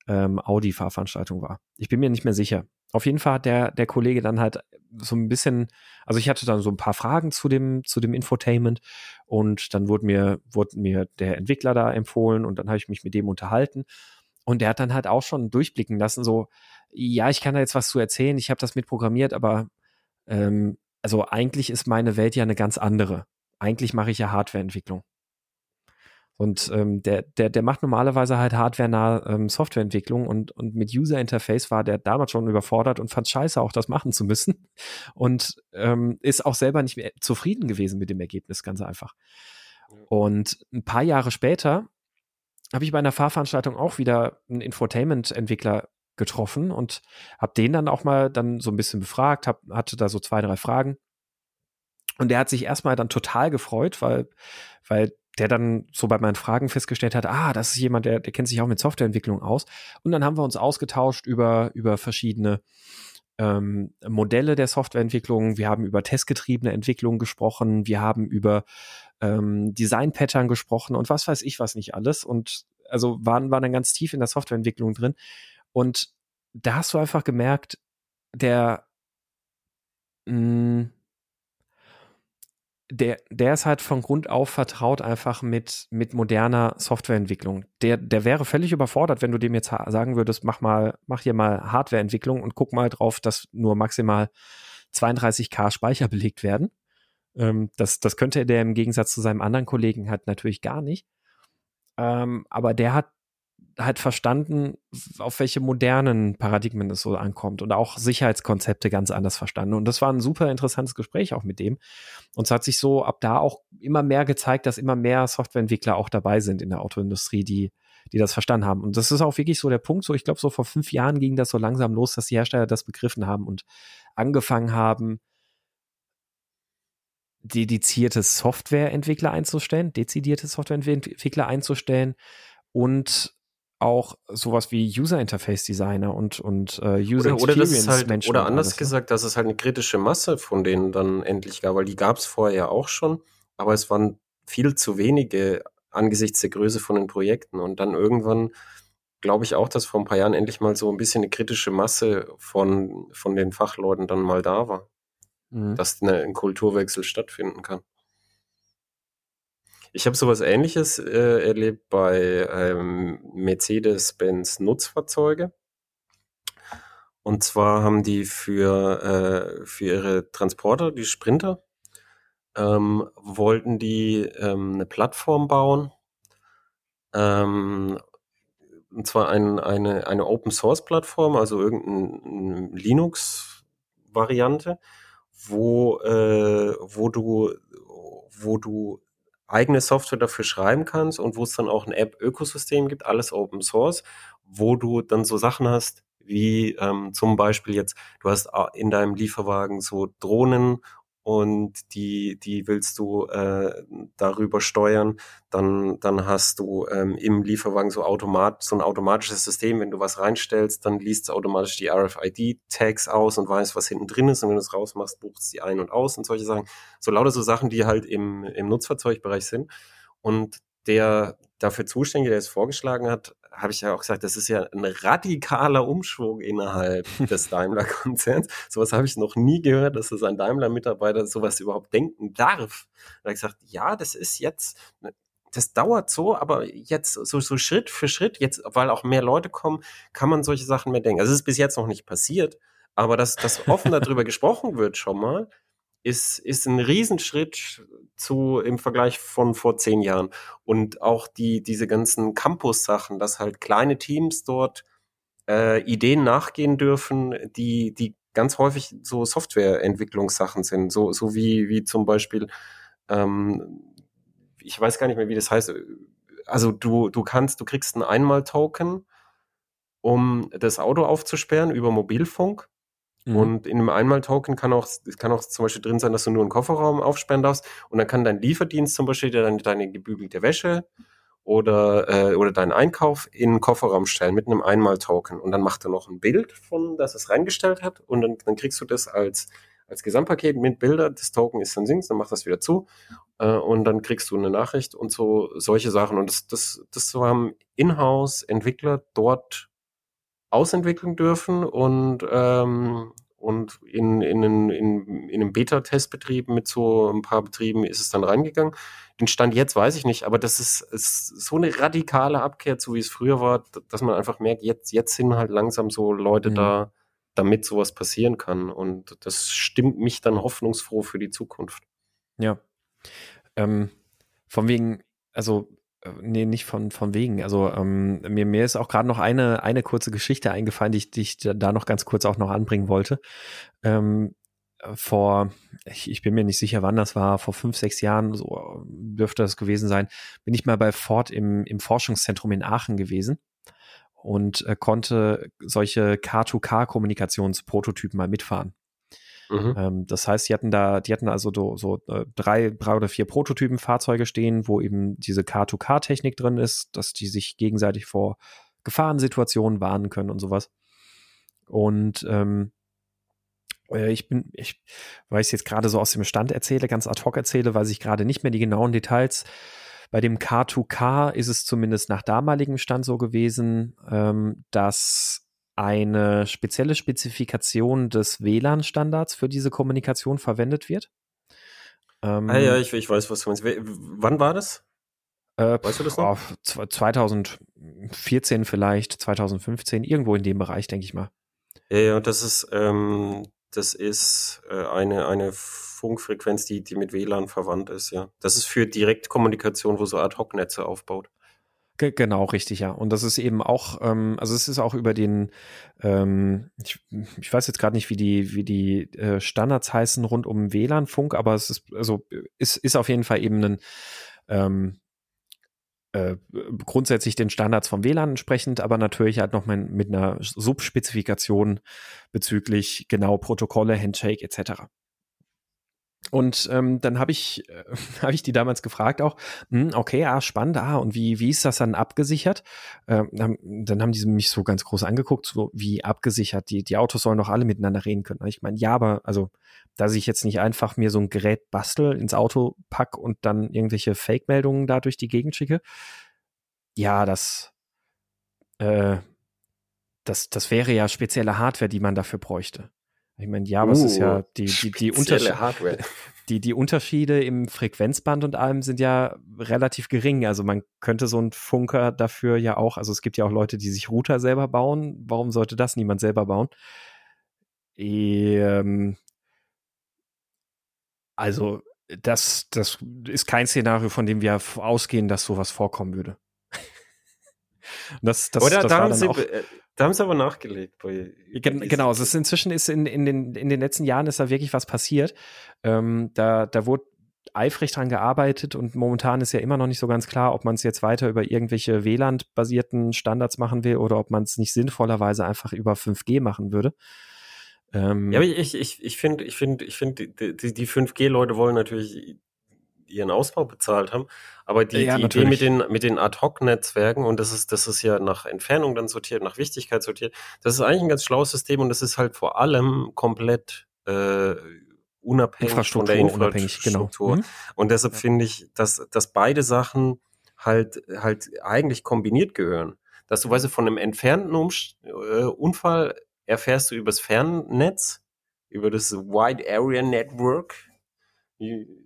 ähm, Audi-Fahrveranstaltung war. Ich bin mir nicht mehr sicher. Auf jeden Fall hat der, der Kollege dann halt so ein bisschen, also ich hatte dann so ein paar Fragen zu dem, zu dem Infotainment und dann wurde mir, wurde mir der Entwickler da empfohlen und dann habe ich mich mit dem unterhalten. Und der hat dann halt auch schon durchblicken lassen, so, ja, ich kann da jetzt was zu erzählen, ich habe das mitprogrammiert, aber ähm, also eigentlich ist meine Welt ja eine ganz andere. Eigentlich mache ich ja Hardwareentwicklung. Und ähm, der, der, der macht normalerweise halt hardware-nahe ähm, Softwareentwicklung und, und mit User Interface war der damals schon überfordert und fand scheiße, auch das machen zu müssen. Und ähm, ist auch selber nicht mehr zufrieden gewesen mit dem Ergebnis, ganz einfach. Und ein paar Jahre später habe ich bei einer Fahrveranstaltung auch wieder einen Infotainment-Entwickler getroffen und habe den dann auch mal dann so ein bisschen befragt, hab, hatte da so zwei, drei Fragen. Und der hat sich erstmal dann total gefreut, weil, weil der dann so bei meinen Fragen festgestellt hat, ah, das ist jemand, der, der kennt sich auch mit Softwareentwicklung aus. Und dann haben wir uns ausgetauscht über, über verschiedene ähm, Modelle der Softwareentwicklung. Wir haben über testgetriebene Entwicklung gesprochen. Wir haben über ähm, Design-Pattern gesprochen und was weiß ich was nicht alles. Und also waren, waren dann ganz tief in der Softwareentwicklung drin. Und da hast du einfach gemerkt, der, mh, der, der ist halt von Grund auf vertraut einfach mit, mit moderner Softwareentwicklung. Der, der wäre völlig überfordert, wenn du dem jetzt sagen würdest, mach mal, mach hier mal Hardwareentwicklung und guck mal drauf, dass nur maximal 32k Speicher belegt werden. Ähm, das, das könnte der im Gegensatz zu seinem anderen Kollegen halt natürlich gar nicht. Ähm, aber der hat halt verstanden, auf welche modernen Paradigmen es so ankommt und auch Sicherheitskonzepte ganz anders verstanden. Und das war ein super interessantes Gespräch auch mit dem. Und es hat sich so ab da auch immer mehr gezeigt, dass immer mehr Softwareentwickler auch dabei sind in der Autoindustrie, die, die das verstanden haben. Und das ist auch wirklich so der Punkt. So, ich glaube, so vor fünf Jahren ging das so langsam los, dass die Hersteller das begriffen haben und angefangen haben, dedizierte Softwareentwickler einzustellen, dezidierte Softwareentwickler einzustellen und auch sowas wie User Interface Designer und, und uh, User oder, oder Experience halt, Menschen. Oder anders ne? gesagt, dass es halt eine kritische Masse von denen dann endlich gab, weil die gab es vorher ja auch schon, aber es waren viel zu wenige angesichts der Größe von den Projekten. Und dann irgendwann glaube ich auch, dass vor ein paar Jahren endlich mal so ein bisschen eine kritische Masse von, von den Fachleuten dann mal da war. Mhm. Dass eine, ein Kulturwechsel stattfinden kann. Ich habe sowas ähnliches äh, erlebt bei ähm, Mercedes-Benz Nutzfahrzeuge. Und zwar haben die für, äh, für ihre Transporter, die Sprinter, ähm, wollten die ähm, eine Plattform bauen. Ähm, und zwar ein, eine, eine Open Source Plattform, also irgendeine Linux-Variante, wo, äh, wo du, wo du eigene Software dafür schreiben kannst und wo es dann auch ein App-Ökosystem gibt, alles Open Source, wo du dann so Sachen hast, wie ähm, zum Beispiel jetzt, du hast in deinem Lieferwagen so Drohnen und die, die willst du äh, darüber steuern, dann, dann hast du ähm, im Lieferwagen so automat, so ein automatisches System, wenn du was reinstellst, dann liest es automatisch die RFID-Tags aus und weiß, was hinten drin ist und wenn du es rausmachst, bucht es die ein und aus und solche Sachen. So lauter so Sachen, die halt im, im Nutzfahrzeugbereich sind. Und der dafür Zuständige, der es vorgeschlagen hat, habe ich ja auch gesagt, das ist ja ein radikaler Umschwung innerhalb des Daimler-Konzerns. Sowas habe ich noch nie gehört, dass es ein Daimler-Mitarbeiter sowas überhaupt denken darf. Da habe ich gesagt, ja, das ist jetzt, das dauert so, aber jetzt so, so Schritt für Schritt, jetzt, weil auch mehr Leute kommen, kann man solche Sachen mehr denken. Also es ist bis jetzt noch nicht passiert, aber dass, dass offen darüber gesprochen wird schon mal, ist, ist ein Riesenschritt zu, im Vergleich von vor zehn Jahren. Und auch die, diese ganzen Campus-Sachen, dass halt kleine Teams dort äh, Ideen nachgehen dürfen, die, die ganz häufig so Softwareentwicklungssachen sind, so, so wie, wie zum Beispiel, ähm, ich weiß gar nicht mehr, wie das heißt. Also du, du kannst, du kriegst ein Einmal-Token, um das Auto aufzusperren über Mobilfunk. Mhm. Und in einem Einmal-Token kann auch, kann auch zum Beispiel drin sein, dass du nur einen Kofferraum aufsperren darfst. Und dann kann dein Lieferdienst zum Beispiel deine, deine gebügelte Wäsche oder, äh, oder deinen Einkauf in einen Kofferraum stellen mit einem Einmal-Token. Und dann macht er noch ein Bild von, dass es reingestellt hat. Und dann, dann kriegst du das als, als Gesamtpaket mit Bilder. Das Token ist dann sinks, dann macht das wieder zu. Äh, und dann kriegst du eine Nachricht und so solche Sachen. Und das, das, das haben Inhouse-Entwickler dort ausentwickeln dürfen und, ähm, und in, in, in, in, in einem Beta-Testbetrieb mit so ein paar Betrieben ist es dann reingegangen. Den Stand jetzt weiß ich nicht, aber das ist, ist so eine radikale Abkehr, so wie es früher war, dass man einfach merkt, jetzt, jetzt sind halt langsam so Leute mhm. da, damit sowas passieren kann. Und das stimmt mich dann hoffnungsfroh für die Zukunft. Ja. Ähm, von wegen, also nee, nicht von, von wegen. Also ähm, mir, mir ist auch gerade noch eine, eine kurze Geschichte eingefallen, die ich, die ich da noch ganz kurz auch noch anbringen wollte. Ähm, vor, ich, ich bin mir nicht sicher, wann das war, vor fünf, sechs Jahren, so dürfte das gewesen sein, bin ich mal bei Ford im, im Forschungszentrum in Aachen gewesen und äh, konnte solche K2K-Kommunikationsprototypen mal mitfahren. Mhm. Ähm, das heißt, die hatten da, die hatten also so, so äh, drei, drei oder vier Prototypen-Fahrzeuge stehen, wo eben diese K2K-Technik drin ist, dass die sich gegenseitig vor Gefahrensituationen warnen können und sowas. Und ähm, äh, ich bin, ich, weil ich es jetzt gerade so aus dem Stand erzähle, ganz ad hoc erzähle, weiß ich gerade nicht mehr die genauen Details. Bei dem K2K ist es zumindest nach damaligem Stand so gewesen, ähm, dass eine spezielle Spezifikation des WLAN-Standards für diese Kommunikation verwendet wird. Ähm, ah ja, ich, ich weiß, was du meinst. Wann war das? Äh, weißt du das noch? 2014 vielleicht, 2015, irgendwo in dem Bereich, denke ich mal. Ja, ja, das ist, ähm, das ist äh, eine, eine Funkfrequenz, die, die mit WLAN verwandt ist, ja. Das ist für Direktkommunikation, wo so Ad-Hoc-Netze aufbaut. Genau, richtig, ja. Und das ist eben auch, ähm, also es ist auch über den, ähm, ich, ich weiß jetzt gerade nicht, wie die, wie die äh, Standards heißen rund um WLAN-Funk, aber es ist, also ist, ist auf jeden Fall eben ein ähm, äh, grundsätzlich den Standards vom WLAN entsprechend, aber natürlich halt noch mit einer Subspezifikation bezüglich genau Protokolle, Handshake etc. Und ähm, dann habe ich, äh, hab ich die damals gefragt auch, hm, okay, ah, spannend, ah, und wie, wie ist das dann abgesichert? Ähm, dann, dann haben die mich so ganz groß angeguckt, so wie abgesichert, die, die Autos sollen doch alle miteinander reden können. Ich meine, ja, aber also, dass ich jetzt nicht einfach mir so ein Gerät bastel, ins Auto pack und dann irgendwelche Fake-Meldungen da durch die Gegend schicke, ja, das, äh, das, das wäre ja spezielle Hardware, die man dafür bräuchte. Ich meine, ja, was uh, ist ja die, die, die, Unterschiede, die, die Unterschiede im Frequenzband und allem sind ja relativ gering. Also man könnte so einen Funker dafür ja auch, also es gibt ja auch Leute, die sich Router selber bauen. Warum sollte das niemand selber bauen? Ähm, also das, das ist kein Szenario, von dem wir ausgehen, dass sowas vorkommen würde. Das, das, Oder das da, haben sie, auch, äh, da haben sie aber nachgelegt. Genau, also ist, inzwischen ist in, in, den, in den letzten Jahren ist da wirklich was passiert. Ähm, da, da wurde eifrig dran gearbeitet und momentan ist ja immer noch nicht so ganz klar, ob man es jetzt weiter über irgendwelche WLAN-basierten Standards machen will oder ob man es nicht sinnvollerweise einfach über 5G machen würde. Ähm, ja, aber ich, ich, ich finde, ich finde, ich finde, die, die 5G-Leute wollen natürlich ihren Ausbau bezahlt haben. Aber die, ja, die Idee mit den, mit den Ad-Hoc-Netzwerken und das ist, das ist ja nach Entfernung dann sortiert, nach Wichtigkeit sortiert, das ist eigentlich ein ganz schlaues System und das ist halt vor allem komplett äh, unabhängig von der Infrastruktur. Genau. Mhm. Und deshalb finde ich, dass, dass beide Sachen halt, halt eigentlich kombiniert gehören. Dass du, weißt von einem entfernten Umst äh, Unfall erfährst du übers Fernnetz, über das Wide Area Network,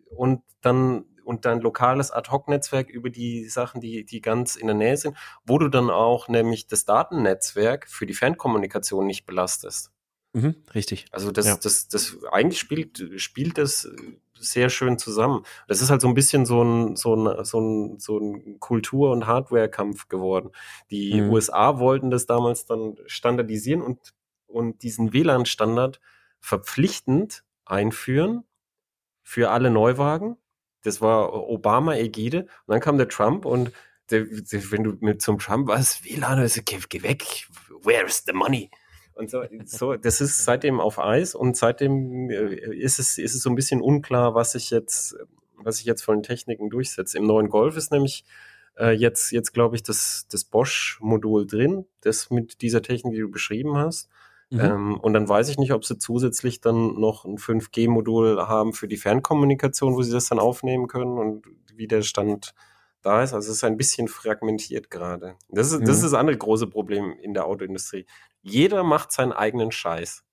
und dann und dann lokales Ad-Hoc-Netzwerk über die Sachen, die, die ganz in der Nähe sind, wo du dann auch nämlich das Datennetzwerk für die Fernkommunikation nicht belastest. Mhm, richtig. Also das, ja. das, das, eigentlich spielt, spielt das sehr schön zusammen. Das ist halt so ein bisschen so ein, so ein, so ein, so ein Kultur- und Hardware-Kampf geworden. Die mhm. USA wollten das damals dann standardisieren und, und diesen WLAN-Standard verpflichtend einführen für alle Neuwagen. Das war Obama-Ägide. Und dann kam der Trump und der, der, wenn du mit zum Trump warst, WLAN, also, geh, geh weg, where is the money? Und so, so, das ist seitdem auf Eis und seitdem äh, ist es, ist es so ein bisschen unklar, was sich jetzt, was sich jetzt von den Techniken durchsetzt. Im neuen Golf ist nämlich äh, jetzt, jetzt glaube ich, das, das Bosch-Modul drin, das mit dieser Technik, die du beschrieben hast. Mhm. Ähm, und dann weiß ich nicht, ob sie zusätzlich dann noch ein 5G-Modul haben für die Fernkommunikation, wo sie das dann aufnehmen können und wie der Stand da ist. Also es ist ein bisschen fragmentiert gerade. Das ist, mhm. das ist das andere große Problem in der Autoindustrie. Jeder macht seinen eigenen Scheiß.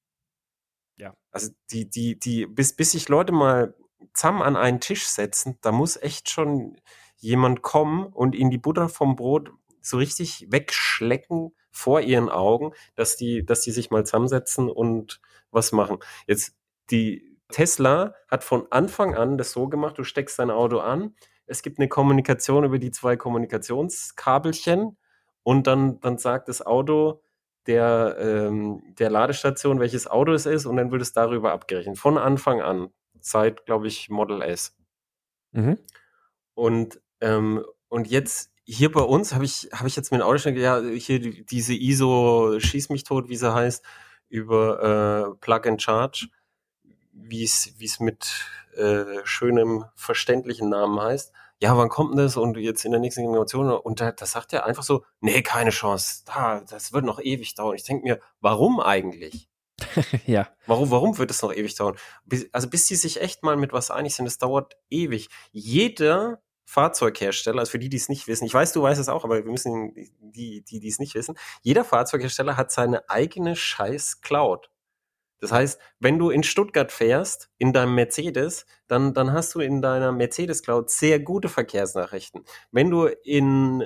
Ja. Also die, die, die, bis, bis sich Leute mal zusammen an einen Tisch setzen, da muss echt schon jemand kommen und ihnen die Butter vom Brot so richtig wegschlecken vor ihren Augen, dass die, dass die sich mal zusammensetzen und was machen. Jetzt, die Tesla hat von Anfang an das so gemacht, du steckst dein Auto an, es gibt eine Kommunikation über die zwei Kommunikationskabelchen und dann, dann sagt das Auto der, ähm, der Ladestation, welches Auto es ist und dann wird es darüber abgerechnet. Von Anfang an, seit, glaube ich, Model S. Mhm. Und, ähm, und jetzt hier bei uns habe ich, habe ich jetzt mit dem Auto schon, ja, hier diese ISO Schieß mich tot, wie sie heißt, über äh, Plug and Charge, wie es, wie es mit äh, schönem, verständlichen Namen heißt. Ja, wann kommt denn das? Und jetzt in der nächsten Generation. Und da, da sagt er einfach so, nee, keine Chance. Da, das wird noch ewig dauern. Ich denke mir, warum eigentlich? ja. Warum, warum wird es noch ewig dauern? Bis, also bis die sich echt mal mit was einig sind, das dauert ewig. Jeder Fahrzeughersteller, also für die, die es nicht wissen, ich weiß, du weißt es auch, aber wir müssen die, die, die es nicht wissen, jeder Fahrzeughersteller hat seine eigene scheiß Cloud. Das heißt, wenn du in Stuttgart fährst, in deinem Mercedes, dann, dann hast du in deiner Mercedes Cloud sehr gute Verkehrsnachrichten. Wenn du in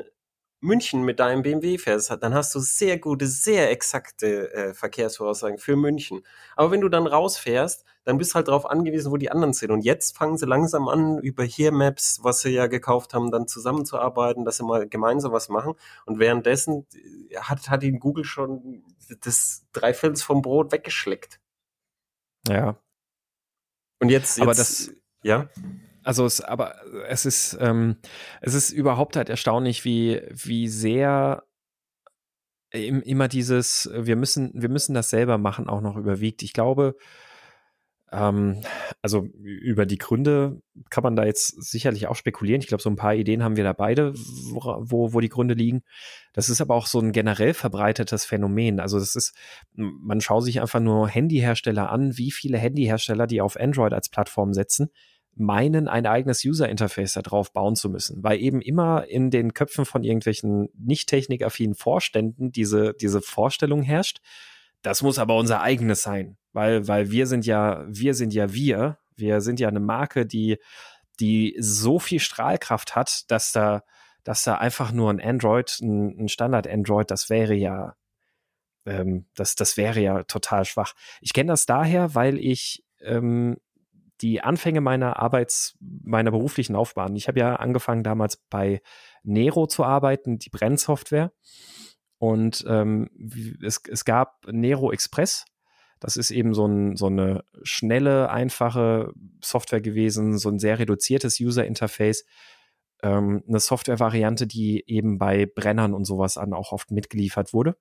München mit deinem BMW fährst, dann hast du sehr gute, sehr exakte äh, Verkehrsvoraussagen für München. Aber wenn du dann rausfährst, dann bist du halt darauf angewiesen, wo die anderen sind. Und jetzt fangen sie langsam an, über hier Maps, was sie ja gekauft haben, dann zusammenzuarbeiten, dass sie mal gemeinsam was machen. Und währenddessen äh, hat, hat ihnen Google schon das Dreiviertels vom Brot weggeschleckt. Ja. Und jetzt, jetzt aber das, ja. Also es, aber es ist, ähm, es ist überhaupt halt erstaunlich, wie, wie sehr immer dieses, wir müssen, wir müssen das selber machen, auch noch überwiegt. Ich glaube, ähm, also über die Gründe kann man da jetzt sicherlich auch spekulieren. Ich glaube, so ein paar Ideen haben wir da beide, wo, wo die Gründe liegen. Das ist aber auch so ein generell verbreitetes Phänomen. Also das ist, man schaut sich einfach nur Handyhersteller an, wie viele Handyhersteller, die auf Android als Plattform setzen, meinen, ein eigenes User-Interface da drauf bauen zu müssen, weil eben immer in den Köpfen von irgendwelchen nicht technikaffinen Vorständen diese, diese Vorstellung herrscht, das muss aber unser eigenes sein, weil, weil wir sind ja, wir sind ja wir, wir sind ja eine Marke, die, die so viel Strahlkraft hat, dass da, dass da einfach nur ein Android, ein, ein Standard-Android, das wäre ja, ähm, das, das wäre ja total schwach. Ich kenne das daher, weil ich ähm, die Anfänge meiner Arbeits, meiner beruflichen Laufbahn. Ich habe ja angefangen damals bei Nero zu arbeiten, die Brennsoftware. Und ähm, es, es gab Nero Express. Das ist eben so, ein, so eine schnelle, einfache Software gewesen, so ein sehr reduziertes User-Interface. Ähm, eine Software-Variante, die eben bei Brennern und sowas an auch oft mitgeliefert wurde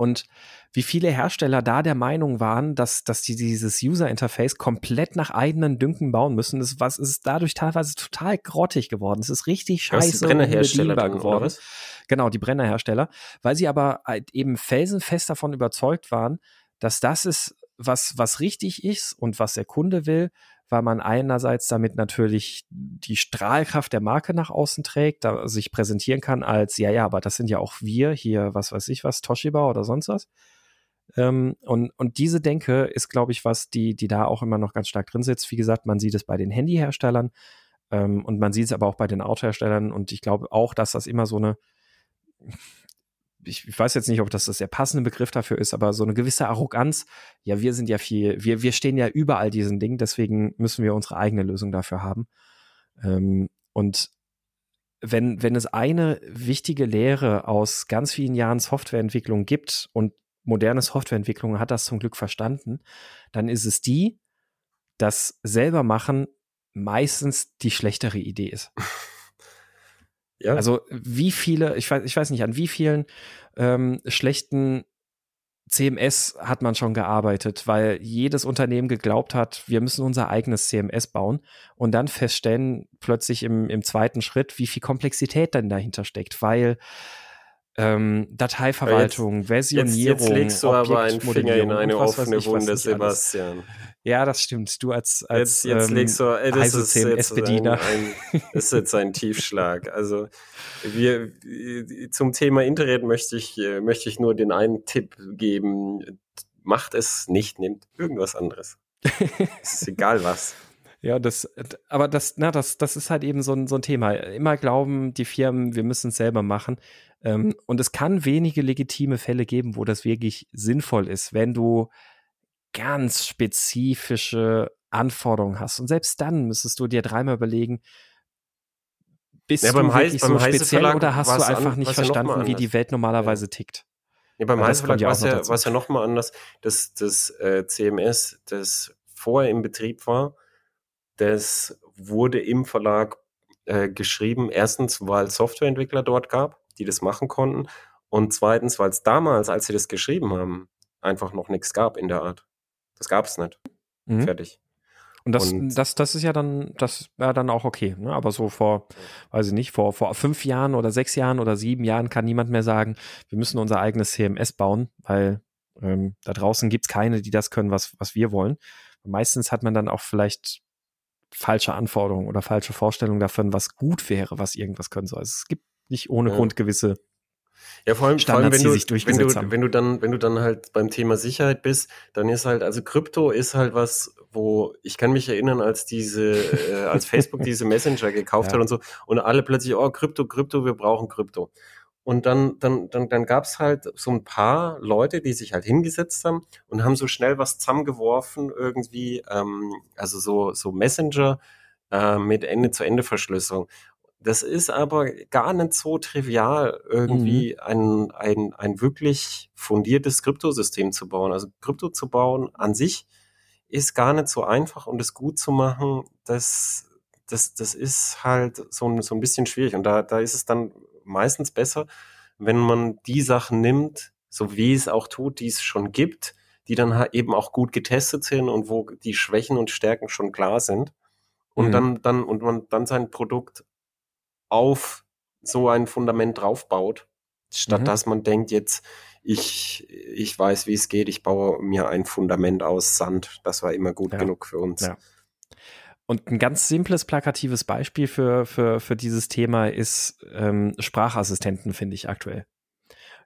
und wie viele Hersteller da der Meinung waren, dass, dass die dieses User-Interface komplett nach eigenen Dünken bauen müssen. Das was ist dadurch teilweise total grottig geworden. Es ist richtig scheiße Brennerhersteller dann, geworden. Genau, die Brennerhersteller, weil sie aber halt eben felsenfest davon überzeugt waren, dass das ist, was, was richtig ist und was der Kunde will, weil man einerseits damit natürlich die Strahlkraft der Marke nach außen trägt, da sich präsentieren kann als, ja, ja, aber das sind ja auch wir hier, was weiß ich was, Toshiba oder sonst was. Ähm, und, und diese Denke ist, glaube ich, was, die, die da auch immer noch ganz stark drin sitzt. Wie gesagt, man sieht es bei den Handyherstellern ähm, und man sieht es aber auch bei den Autoherstellern und ich glaube auch, dass das immer so eine ich, ich weiß jetzt nicht, ob das, das der passende Begriff dafür ist, aber so eine gewisse Arroganz. Ja, wir sind ja viel, wir, wir stehen ja überall diesen Ding, deswegen müssen wir unsere eigene Lösung dafür haben. Ähm, und wenn, wenn es eine wichtige Lehre aus ganz vielen Jahren Softwareentwicklung gibt und moderne Softwareentwicklung hat das zum Glück verstanden, dann ist es die, dass selber machen meistens die schlechtere Idee ist. Ja. Also wie viele, ich weiß, ich weiß nicht, an wie vielen ähm, schlechten CMS hat man schon gearbeitet, weil jedes Unternehmen geglaubt hat, wir müssen unser eigenes CMS bauen und dann feststellen plötzlich im, im zweiten Schritt, wie viel Komplexität dann dahinter steckt, weil ähm, Dateiverwaltung, jetzt, Versionierung. Jetzt, jetzt legst du aber einen Finger in eine offene Wunde, Sebastian. Ja, das stimmt. Du als, als jetzt, jetzt ähm, legst du, ey, das ist jetzt ein, ein, ist jetzt ein Tiefschlag. Also wir zum Thema Internet möchte ich äh, möchte ich nur den einen Tipp geben: Macht es nicht, nehmt irgendwas anderes. es ist egal was. Ja, das, aber das, na, das, das ist halt eben so ein, so ein Thema. Immer glauben die Firmen, wir müssen es selber machen. Ähm, und es kann wenige legitime Fälle geben, wo das wirklich sinnvoll ist, wenn du ganz spezifische Anforderungen hast. Und selbst dann müsstest du dir dreimal überlegen, bist ja, du wirklich so speziell oder hast du einfach an, nicht verstanden, wie die Welt normalerweise ja. tickt? Ja, beim Heißverlag war es ja, ja nochmal anders. Das, das äh, CMS, das vorher im Betrieb war, das wurde im Verlag äh, geschrieben. Erstens, weil es Softwareentwickler dort gab, die das machen konnten. Und zweitens, weil es damals, als sie das geschrieben haben, einfach noch nichts gab in der Art. Das gab es nicht. Mhm. Fertig. Und das, und das, das ist ja dann, das wäre dann auch okay. Ne? Aber so vor, weiß ich nicht, vor, vor fünf Jahren oder sechs Jahren oder sieben Jahren kann niemand mehr sagen, wir müssen unser eigenes CMS bauen, weil ähm, da draußen gibt es keine, die das können, was, was wir wollen. Und meistens hat man dann auch vielleicht falsche Anforderungen oder falsche Vorstellungen davon, was gut wäre, was irgendwas können soll. Also es gibt nicht ohne ja. Grund gewisse Ja, vor allem, vor allem wenn, du, wenn, du, wenn du dann, wenn du dann halt beim Thema Sicherheit bist, dann ist halt, also Krypto ist halt was, wo ich kann mich erinnern, als diese, äh, als Facebook diese Messenger gekauft ja. hat und so, und alle plötzlich, oh, Krypto, Krypto, wir brauchen Krypto. Und dann, dann, dann, dann gab's halt so ein paar Leute, die sich halt hingesetzt haben und haben so schnell was zusammengeworfen, irgendwie, ähm, also so, so Messenger äh, mit Ende-zu-Ende-Verschlüsselung. Das ist aber gar nicht so trivial, irgendwie mhm. ein, ein, ein wirklich fundiertes Kryptosystem zu bauen. Also Krypto zu bauen an sich ist gar nicht so einfach und es gut zu machen, das, das, das ist halt so, so ein bisschen schwierig. Und da, da ist es dann meistens besser, wenn man die Sachen nimmt, so wie es auch tut, die es schon gibt, die dann eben auch gut getestet sind und wo die Schwächen und Stärken schon klar sind. Und mhm. dann, dann, und man dann sein Produkt auf so ein Fundament draufbaut, statt mhm. dass man denkt, jetzt, ich, ich weiß, wie es geht, ich baue mir ein Fundament aus Sand. Das war immer gut ja. genug für uns. Ja. Und ein ganz simples, plakatives Beispiel für, für, für dieses Thema ist ähm, Sprachassistenten, finde ich aktuell.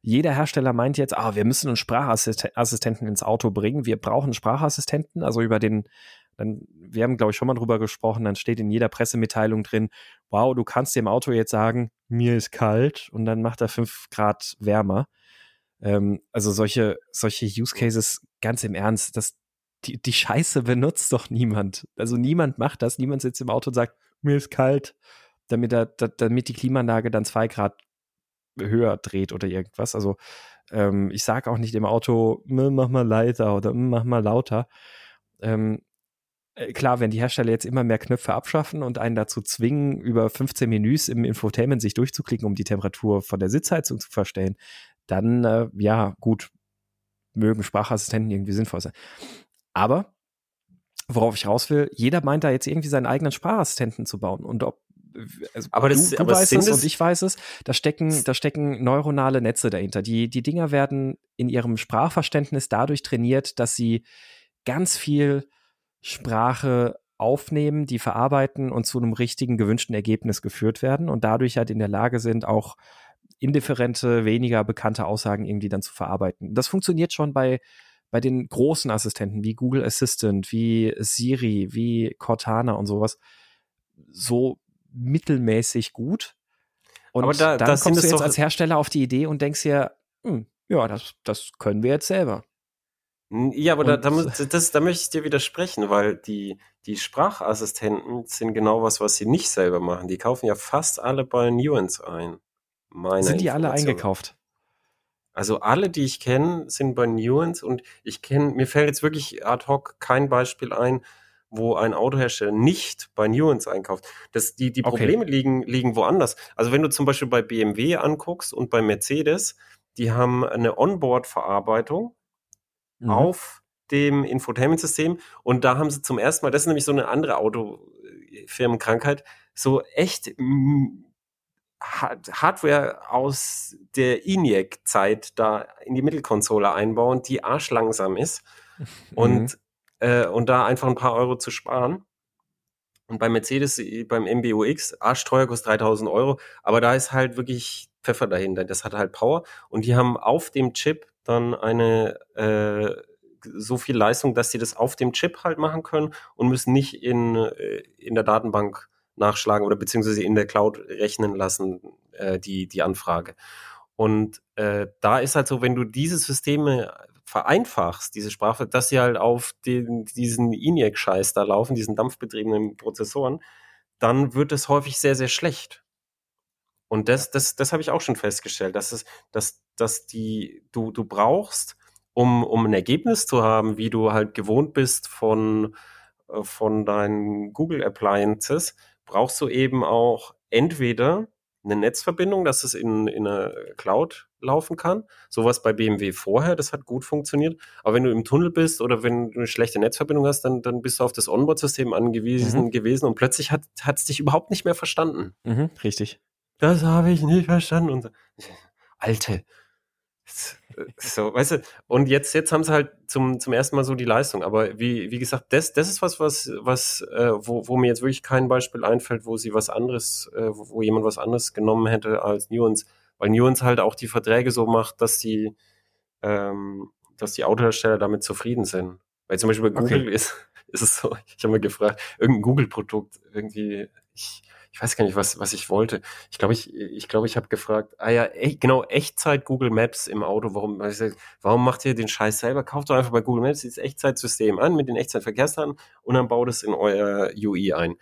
Jeder Hersteller meint jetzt, ah, wir müssen einen Sprachassistenten ins Auto bringen. Wir brauchen Sprachassistenten, also über den dann, wir haben, glaube ich, schon mal drüber gesprochen, dann steht in jeder Pressemitteilung drin, wow, du kannst dem Auto jetzt sagen, mir ist kalt und dann macht er fünf Grad wärmer. Ähm, also solche, solche Use Cases, ganz im Ernst, das, die, die Scheiße benutzt doch niemand. Also niemand macht das, niemand sitzt im Auto und sagt, mir ist kalt, damit, er, damit die Klimaanlage dann zwei Grad höher dreht oder irgendwas. Also ähm, ich sage auch nicht dem Auto, mach mal leiser oder mach mal lauter. Ähm, äh, klar, wenn die Hersteller jetzt immer mehr Knöpfe abschaffen und einen dazu zwingen, über 15 Menüs im Infotainment sich durchzuklicken, um die Temperatur von der Sitzheizung zu verstellen, dann, äh, ja, gut, mögen Sprachassistenten irgendwie sinnvoll sein. Aber, worauf ich raus will, jeder meint da jetzt irgendwie seinen eigenen Sprachassistenten zu bauen. Und ob also aber das, du, du aber weißt es und ich weiß es, da stecken, da stecken neuronale Netze dahinter. Die, die Dinger werden in ihrem Sprachverständnis dadurch trainiert, dass sie ganz viel Sprache aufnehmen, die verarbeiten und zu einem richtigen gewünschten Ergebnis geführt werden und dadurch halt in der Lage sind, auch indifferente, weniger bekannte Aussagen irgendwie dann zu verarbeiten. Das funktioniert schon bei, bei den großen Assistenten wie Google Assistant, wie Siri, wie Cortana und sowas so mittelmäßig gut. Und Aber da, dann kommst du jetzt als Hersteller auf die Idee und denkst dir, hm, ja, das, das können wir jetzt selber. Ja, aber da, da, das, da möchte ich dir widersprechen, weil die, die Sprachassistenten sind genau was, was sie nicht selber machen. Die kaufen ja fast alle bei Nuance ein. Sind die alle eingekauft? Also alle, die ich kenne, sind bei Nuance und ich kenne, mir fällt jetzt wirklich ad hoc kein Beispiel ein, wo ein Autohersteller nicht bei Nuance einkauft. Das, die, die Probleme okay. liegen, liegen woanders. Also wenn du zum Beispiel bei BMW anguckst und bei Mercedes, die haben eine Onboard-Verarbeitung, mhm. auf dem Infotainment-System. Und da haben sie zum ersten Mal, das ist nämlich so eine andere Autofirmenkrankheit, so echt Hardware aus der ENIAC-Zeit da in die Mittelkonsole einbauen, die arschlangsam ist. Und, mhm. äh, und da einfach ein paar Euro zu sparen. Und bei Mercedes, beim MBUX, arschteuer kostet 3000 Euro, aber da ist halt wirklich Pfeffer dahinter. Das hat halt Power. Und die haben auf dem Chip dann eine äh, so viel Leistung, dass sie das auf dem Chip halt machen können und müssen nicht in, äh, in der Datenbank nachschlagen oder beziehungsweise in der Cloud rechnen lassen, äh, die, die Anfrage. Und äh, da ist halt so, wenn du diese Systeme vereinfachst, diese Sprache, dass sie halt auf den, diesen ENIAC-Scheiß da laufen, diesen dampfbetriebenen Prozessoren, dann wird es häufig sehr, sehr schlecht. Und das, das, das habe ich auch schon festgestellt, dass es, dass, dass die, du, du brauchst, um, um ein Ergebnis zu haben, wie du halt gewohnt bist von, äh, von deinen Google Appliances, brauchst du eben auch entweder eine Netzverbindung, dass es in, in einer Cloud laufen kann. Sowas bei BMW vorher, das hat gut funktioniert. Aber wenn du im Tunnel bist oder wenn du eine schlechte Netzverbindung hast, dann, dann bist du auf das Onboard-System angewiesen mhm. gewesen und plötzlich hat es dich überhaupt nicht mehr verstanden. Mhm, richtig das habe ich nicht verstanden. Und Alte. So, weißt du, und jetzt, jetzt haben sie halt zum, zum ersten Mal so die Leistung. Aber wie, wie gesagt, das, das ist was, was, was, äh, wo, wo mir jetzt wirklich kein Beispiel einfällt, wo sie was anderes, äh, wo jemand was anderes genommen hätte als Nuance. weil Nuance halt auch die Verträge so macht, dass die, ähm, dass die Autohersteller damit zufrieden sind. Weil zum Beispiel bei Google okay. ist, ist es so, ich habe mal gefragt, irgendein Google-Produkt, irgendwie, ich, ich weiß gar nicht, was, was ich wollte. Ich glaube, ich, ich glaube, ich habe gefragt, ah ja, e genau, Echtzeit Google Maps im Auto. Warum, warum macht ihr den Scheiß selber? Kauft doch einfach bei Google Maps dieses Echtzeitsystem an mit den Echtzeitverkehrsdaten und dann baut es in euer UI ein.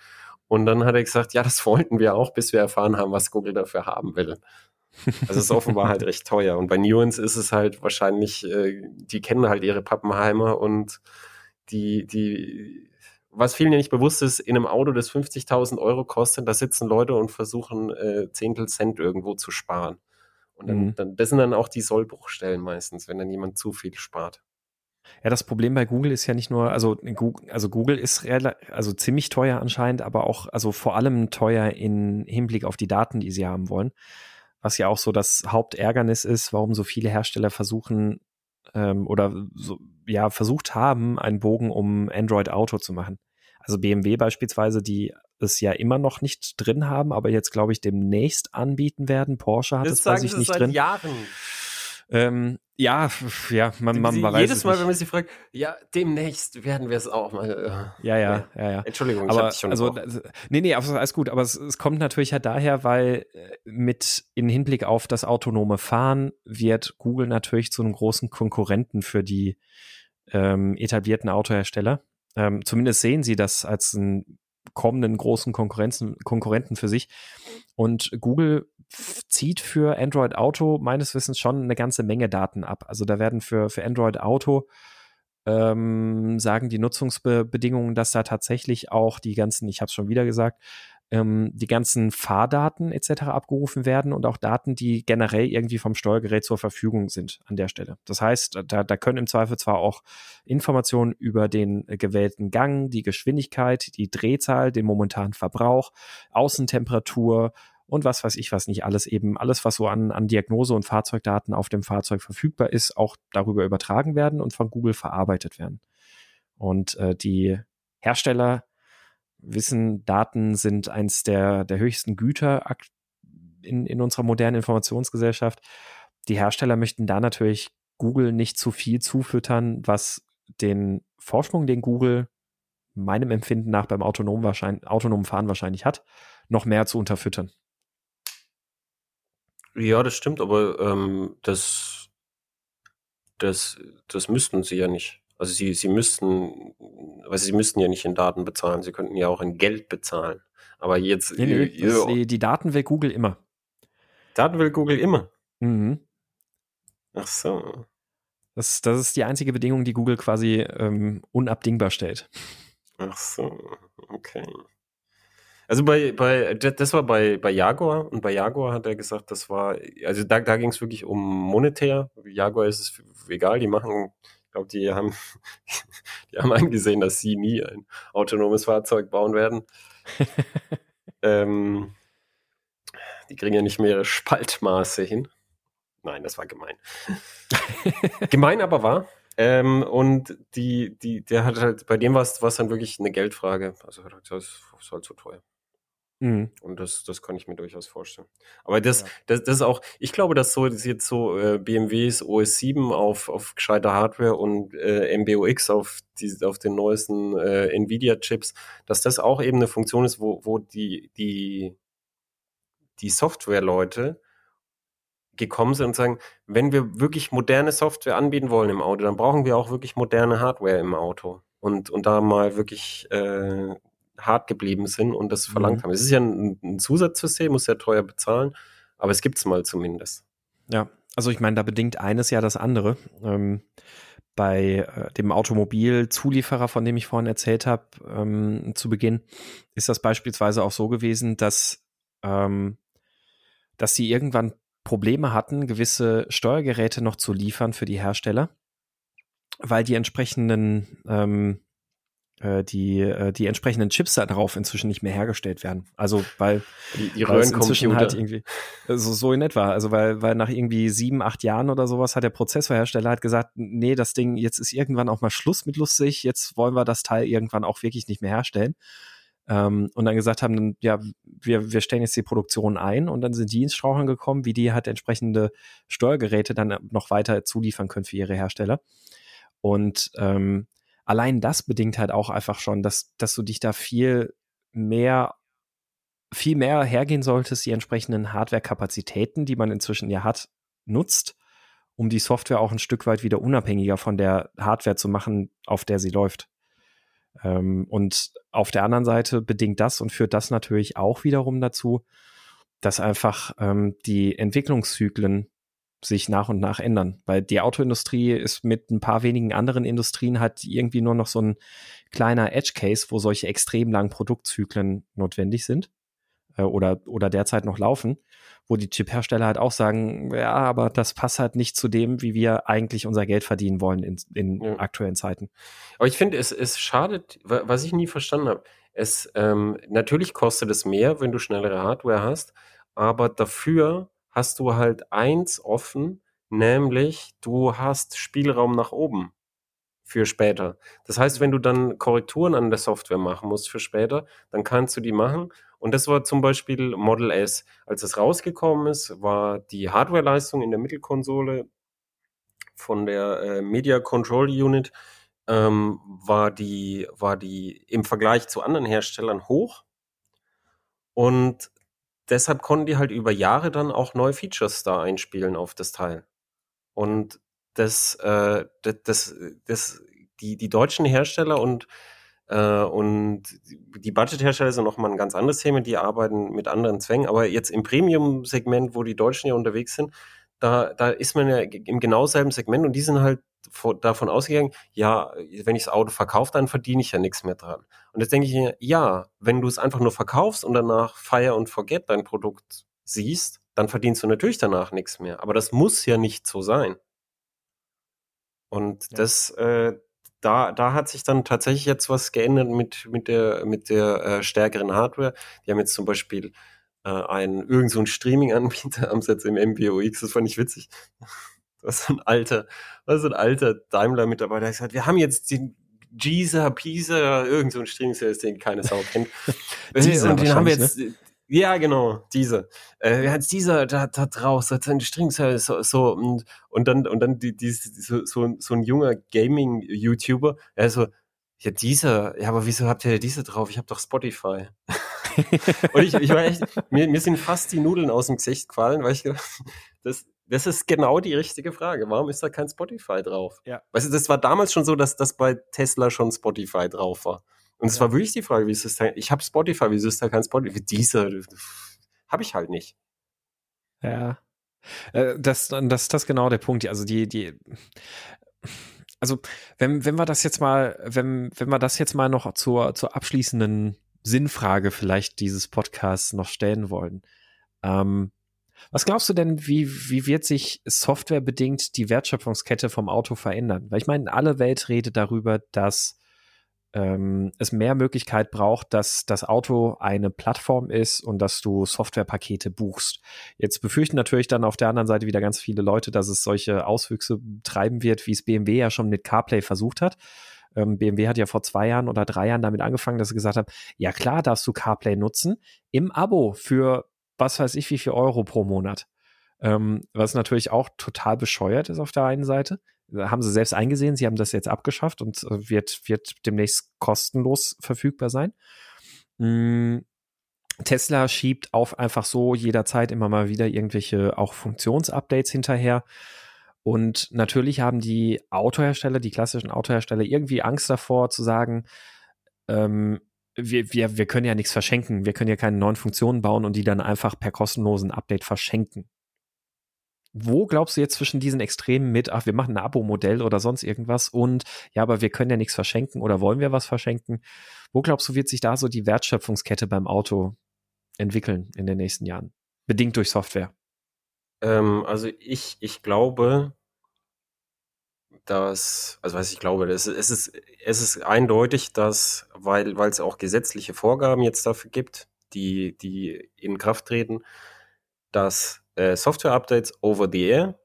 Und dann hat er gesagt, ja, das wollten wir auch, bis wir erfahren haben, was Google dafür haben will. Also es ist offenbar halt recht teuer. Und bei Nuance ist es halt wahrscheinlich, äh, die kennen halt ihre Pappenheimer und die, die was vielen ja nicht bewusst ist, in einem Auto, das 50.000 Euro kostet, da sitzen Leute und versuchen äh, Zehntel Cent irgendwo zu sparen. Und dann, mhm. dann, das sind dann auch die Sollbruchstellen meistens, wenn dann jemand zu viel spart. Ja, das Problem bei Google ist ja nicht nur, also Google, also Google ist also ziemlich teuer anscheinend, aber auch, also vor allem teuer in Hinblick auf die Daten, die sie haben wollen. Was ja auch so das Hauptärgernis ist, warum so viele Hersteller versuchen, ähm, oder so, ja, versucht haben, einen Bogen um Android Auto zu machen. Also BMW beispielsweise, die es ja immer noch nicht drin haben, aber jetzt glaube ich demnächst anbieten werden. Porsche hat das es weiß ich nicht drin. Jahren. Ähm, ja, ja, man, man, man weiß Jedes Mal, wenn man sich fragt, ja, demnächst werden wir es auch mal. Äh, ja, ja, ja, ja. Entschuldigung, aber, ich dich schon also, nee, nee, alles gut, aber es, es kommt natürlich halt daher, weil äh, mit in Hinblick auf das autonome Fahren wird Google natürlich zu einem großen Konkurrenten für die ähm, etablierten Autohersteller. Ähm, zumindest sehen sie das als einen kommenden großen Konkurrenzen, Konkurrenten für sich. Und Google zieht für Android Auto meines Wissens schon eine ganze Menge Daten ab. Also da werden für, für Android Auto ähm, sagen die Nutzungsbedingungen, dass da tatsächlich auch die ganzen, ich habe es schon wieder gesagt, ähm, die ganzen Fahrdaten etc. abgerufen werden und auch Daten, die generell irgendwie vom Steuergerät zur Verfügung sind an der Stelle. Das heißt, da, da können im Zweifel zwar auch Informationen über den gewählten Gang, die Geschwindigkeit, die Drehzahl, den momentanen Verbrauch, Außentemperatur, und was weiß ich was nicht alles eben, alles was so an, an Diagnose und Fahrzeugdaten auf dem Fahrzeug verfügbar ist, auch darüber übertragen werden und von Google verarbeitet werden. Und äh, die Hersteller wissen, Daten sind eins der, der höchsten Güter in, in unserer modernen Informationsgesellschaft. Die Hersteller möchten da natürlich Google nicht zu viel zufüttern, was den Vorsprung, den Google meinem Empfinden nach beim autonomen, autonomen Fahren wahrscheinlich hat, noch mehr zu unterfüttern. Ja, das stimmt, aber ähm, das, das, das müssten sie ja nicht. Also sie, sie müssten, also sie müssten ja nicht in Daten bezahlen, sie könnten ja auch in Geld bezahlen. Aber jetzt. Nee, nee, äh, die, die Daten will Google immer. Daten will Google immer. Mhm. Ach so. Das, das ist die einzige Bedingung, die Google quasi ähm, unabdingbar stellt. Ach so, okay. Also bei, bei, das war bei, bei Jaguar und bei Jaguar hat er gesagt, das war, also da, da ging es wirklich um monetär. Jaguar ist es egal, die machen glaube, die haben, die haben eingesehen, dass sie nie ein autonomes Fahrzeug bauen werden. ähm, die kriegen ja nicht mehr Spaltmaße hin. Nein, das war gemein. gemein aber war. Ähm, und die, die, der hat halt, bei dem war es dann wirklich eine Geldfrage. Also das ist halt zu teuer. Mhm. Und das, das kann ich mir durchaus vorstellen. Aber das, ja. das, das ist auch, ich glaube, dass so dass jetzt so äh, BMWs OS 7 auf, auf gescheiter Hardware und äh, MBOX auf, die, auf den neuesten äh, Nvidia-Chips, dass das auch eben eine Funktion ist, wo, wo die, die, die Software-Leute gekommen sind und sagen, wenn wir wirklich moderne Software anbieten wollen im Auto, dann brauchen wir auch wirklich moderne Hardware im Auto. Und, und da mal wirklich äh, hart geblieben sind und das verlangt mhm. haben. Es ist ja ein, ein Zusatzsystem, muss ja teuer bezahlen, aber es gibt es mal zumindest. Ja, also ich meine, da bedingt eines ja das andere. Ähm, bei äh, dem Automobilzulieferer, von dem ich vorhin erzählt habe, ähm, zu Beginn, ist das beispielsweise auch so gewesen, dass, ähm, dass sie irgendwann Probleme hatten, gewisse Steuergeräte noch zu liefern für die Hersteller, weil die entsprechenden ähm, äh, die, äh, die entsprechenden Chips darauf inzwischen nicht mehr hergestellt werden. Also weil die, die weil inzwischen halt irgendwie so, so in etwa. Also weil, weil nach irgendwie sieben, acht Jahren oder sowas hat der Prozessorhersteller halt gesagt, nee, das Ding, jetzt ist irgendwann auch mal Schluss mit lustig, jetzt wollen wir das Teil irgendwann auch wirklich nicht mehr herstellen. ähm, und dann gesagt haben, ja, wir, wir stellen jetzt die Produktion ein und dann sind die ins Straucheln gekommen, wie die halt entsprechende Steuergeräte dann noch weiter zuliefern können für ihre Hersteller. Und ähm, allein das bedingt halt auch einfach schon, dass, dass du dich da viel mehr viel mehr hergehen solltest, die entsprechenden Hardware-Kapazitäten, die man inzwischen ja hat, nutzt, um die Software auch ein Stück weit wieder unabhängiger von der Hardware zu machen, auf der sie läuft. Ähm, und auf der anderen Seite bedingt das und führt das natürlich auch wiederum dazu, dass einfach ähm, die Entwicklungszyklen sich nach und nach ändern. Weil die Autoindustrie ist mit ein paar wenigen anderen Industrien halt irgendwie nur noch so ein kleiner Edge Case, wo solche extrem langen Produktzyklen notwendig sind äh, oder, oder derzeit noch laufen, wo die Chip-Hersteller halt auch sagen, ja, aber das passt halt nicht zu dem, wie wir eigentlich unser Geld verdienen wollen in, in ja. aktuellen Zeiten. Aber ich finde, es, es schadet, was ich nie verstanden habe, es ähm, natürlich kostet es mehr, wenn du schnellere Hardware hast, aber dafür hast du halt eins offen, nämlich du hast Spielraum nach oben für später. Das heißt, wenn du dann Korrekturen an der Software machen musst für später, dann kannst du die machen und das war zum Beispiel Model S. Als es rausgekommen ist, war die Hardwareleistung in der Mittelkonsole von der äh, Media Control Unit ähm, war die war die im Vergleich zu anderen Herstellern hoch und deshalb konnten die halt über Jahre dann auch neue Features da einspielen auf das Teil und das äh, das, das, das die die deutschen Hersteller und äh, und die Budgethersteller sind nochmal ein ganz anderes Thema, die arbeiten mit anderen Zwängen. Aber jetzt im Premium-Segment, wo die Deutschen ja unterwegs sind, da, da ist man ja im genau selben Segment und die sind halt davon ausgegangen, ja, wenn ich das Auto verkaufe, dann verdiene ich ja nichts mehr dran. Und jetzt denke ich mir, ja, wenn du es einfach nur verkaufst und danach fire und forget dein Produkt siehst, dann verdienst du natürlich danach nichts mehr. Aber das muss ja nicht so sein. Und ja. das, äh, da, da hat sich dann tatsächlich jetzt was geändert mit, mit der, mit der äh, stärkeren Hardware. Die haben jetzt zum Beispiel äh, einen irgendeinen so Streaming-Anbieter am Set im MBOX, das fand ich witzig. Das ist ein alter, das ist ein alter Daimler-Mitarbeiter, der hat gesagt, wir haben jetzt den Jeezer, Pisa, irgend so ein Streaming-Service, den keine Sau kennt. und den haben wir jetzt, ne? Ja, genau, diese. Äh, hat dieser da, da draus, hat seine Strings so, so und, und dann und dann die, die, so, so, so ein junger Gaming-YouTuber, also ja dieser, ja, aber wieso habt ihr diese drauf? Ich habe doch Spotify. und ich, ich war echt, mir, mir sind fast die Nudeln aus dem Gesicht gefallen, weil ich gedacht, das, das ist genau die richtige Frage. Warum ist da kein Spotify drauf? Ja. Weißt du, das war damals schon so, dass das bei Tesla schon Spotify drauf war. Und es ja. war wirklich die Frage, wie ist das denn? Ich habe Spotify, wieso ist da kein Spotify? Dieser habe ich halt nicht. Ja. Äh, das, das, das ist genau der Punkt. Also die, die, also wenn, wenn wir das jetzt mal, wenn, wenn wir das jetzt mal noch zur, zur abschließenden Sinnfrage vielleicht dieses Podcasts noch stellen wollen. Ähm, was glaubst du denn, wie, wie wird sich softwarebedingt die Wertschöpfungskette vom Auto verändern? Weil ich meine, alle Welt redet darüber, dass ähm, es mehr Möglichkeit braucht, dass das Auto eine Plattform ist und dass du Softwarepakete buchst. Jetzt befürchten natürlich dann auf der anderen Seite wieder ganz viele Leute, dass es solche Auswüchse treiben wird, wie es BMW ja schon mit CarPlay versucht hat. Ähm, BMW hat ja vor zwei Jahren oder drei Jahren damit angefangen, dass sie gesagt haben, ja klar darfst du CarPlay nutzen im Abo für was weiß ich wie viel Euro pro Monat. Ähm, was natürlich auch total bescheuert ist auf der einen Seite haben sie selbst eingesehen, sie haben das jetzt abgeschafft und äh, wird, wird demnächst kostenlos verfügbar sein. Mhm. Tesla schiebt auf einfach so jederzeit immer mal wieder irgendwelche auch Funktionsupdates hinterher. Und natürlich haben die Autohersteller, die klassischen Autohersteller, irgendwie Angst davor zu sagen, ähm, wir, wir, wir können ja nichts verschenken, wir können ja keine neuen Funktionen bauen und die dann einfach per kostenlosen Update verschenken. Wo glaubst du jetzt zwischen diesen Extremen mit, ach, wir machen ein Abo-Modell oder sonst irgendwas und ja, aber wir können ja nichts verschenken oder wollen wir was verschenken? Wo glaubst du, wird sich da so die Wertschöpfungskette beim Auto entwickeln in den nächsten Jahren? Bedingt durch Software. Ähm, also ich, ich glaube, dass, also was ich glaube, das, es, ist, es ist eindeutig, dass, weil, es auch gesetzliche Vorgaben jetzt dafür gibt, die, die in Kraft treten, dass äh, Software-Updates over the air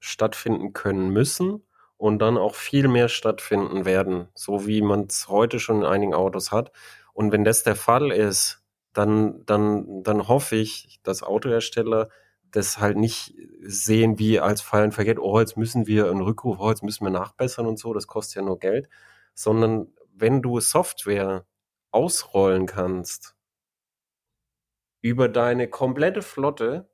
stattfinden können müssen und dann auch viel mehr stattfinden werden, so wie man es heute schon in einigen Autos hat. Und wenn das der Fall ist, dann, dann, dann hoffe ich, dass Autohersteller das halt nicht sehen wie als Fallen vergeht, oh, jetzt müssen wir einen Rückruf, oh, jetzt müssen wir nachbessern und so, das kostet ja nur Geld, sondern wenn du Software ausrollen kannst über deine komplette Flotte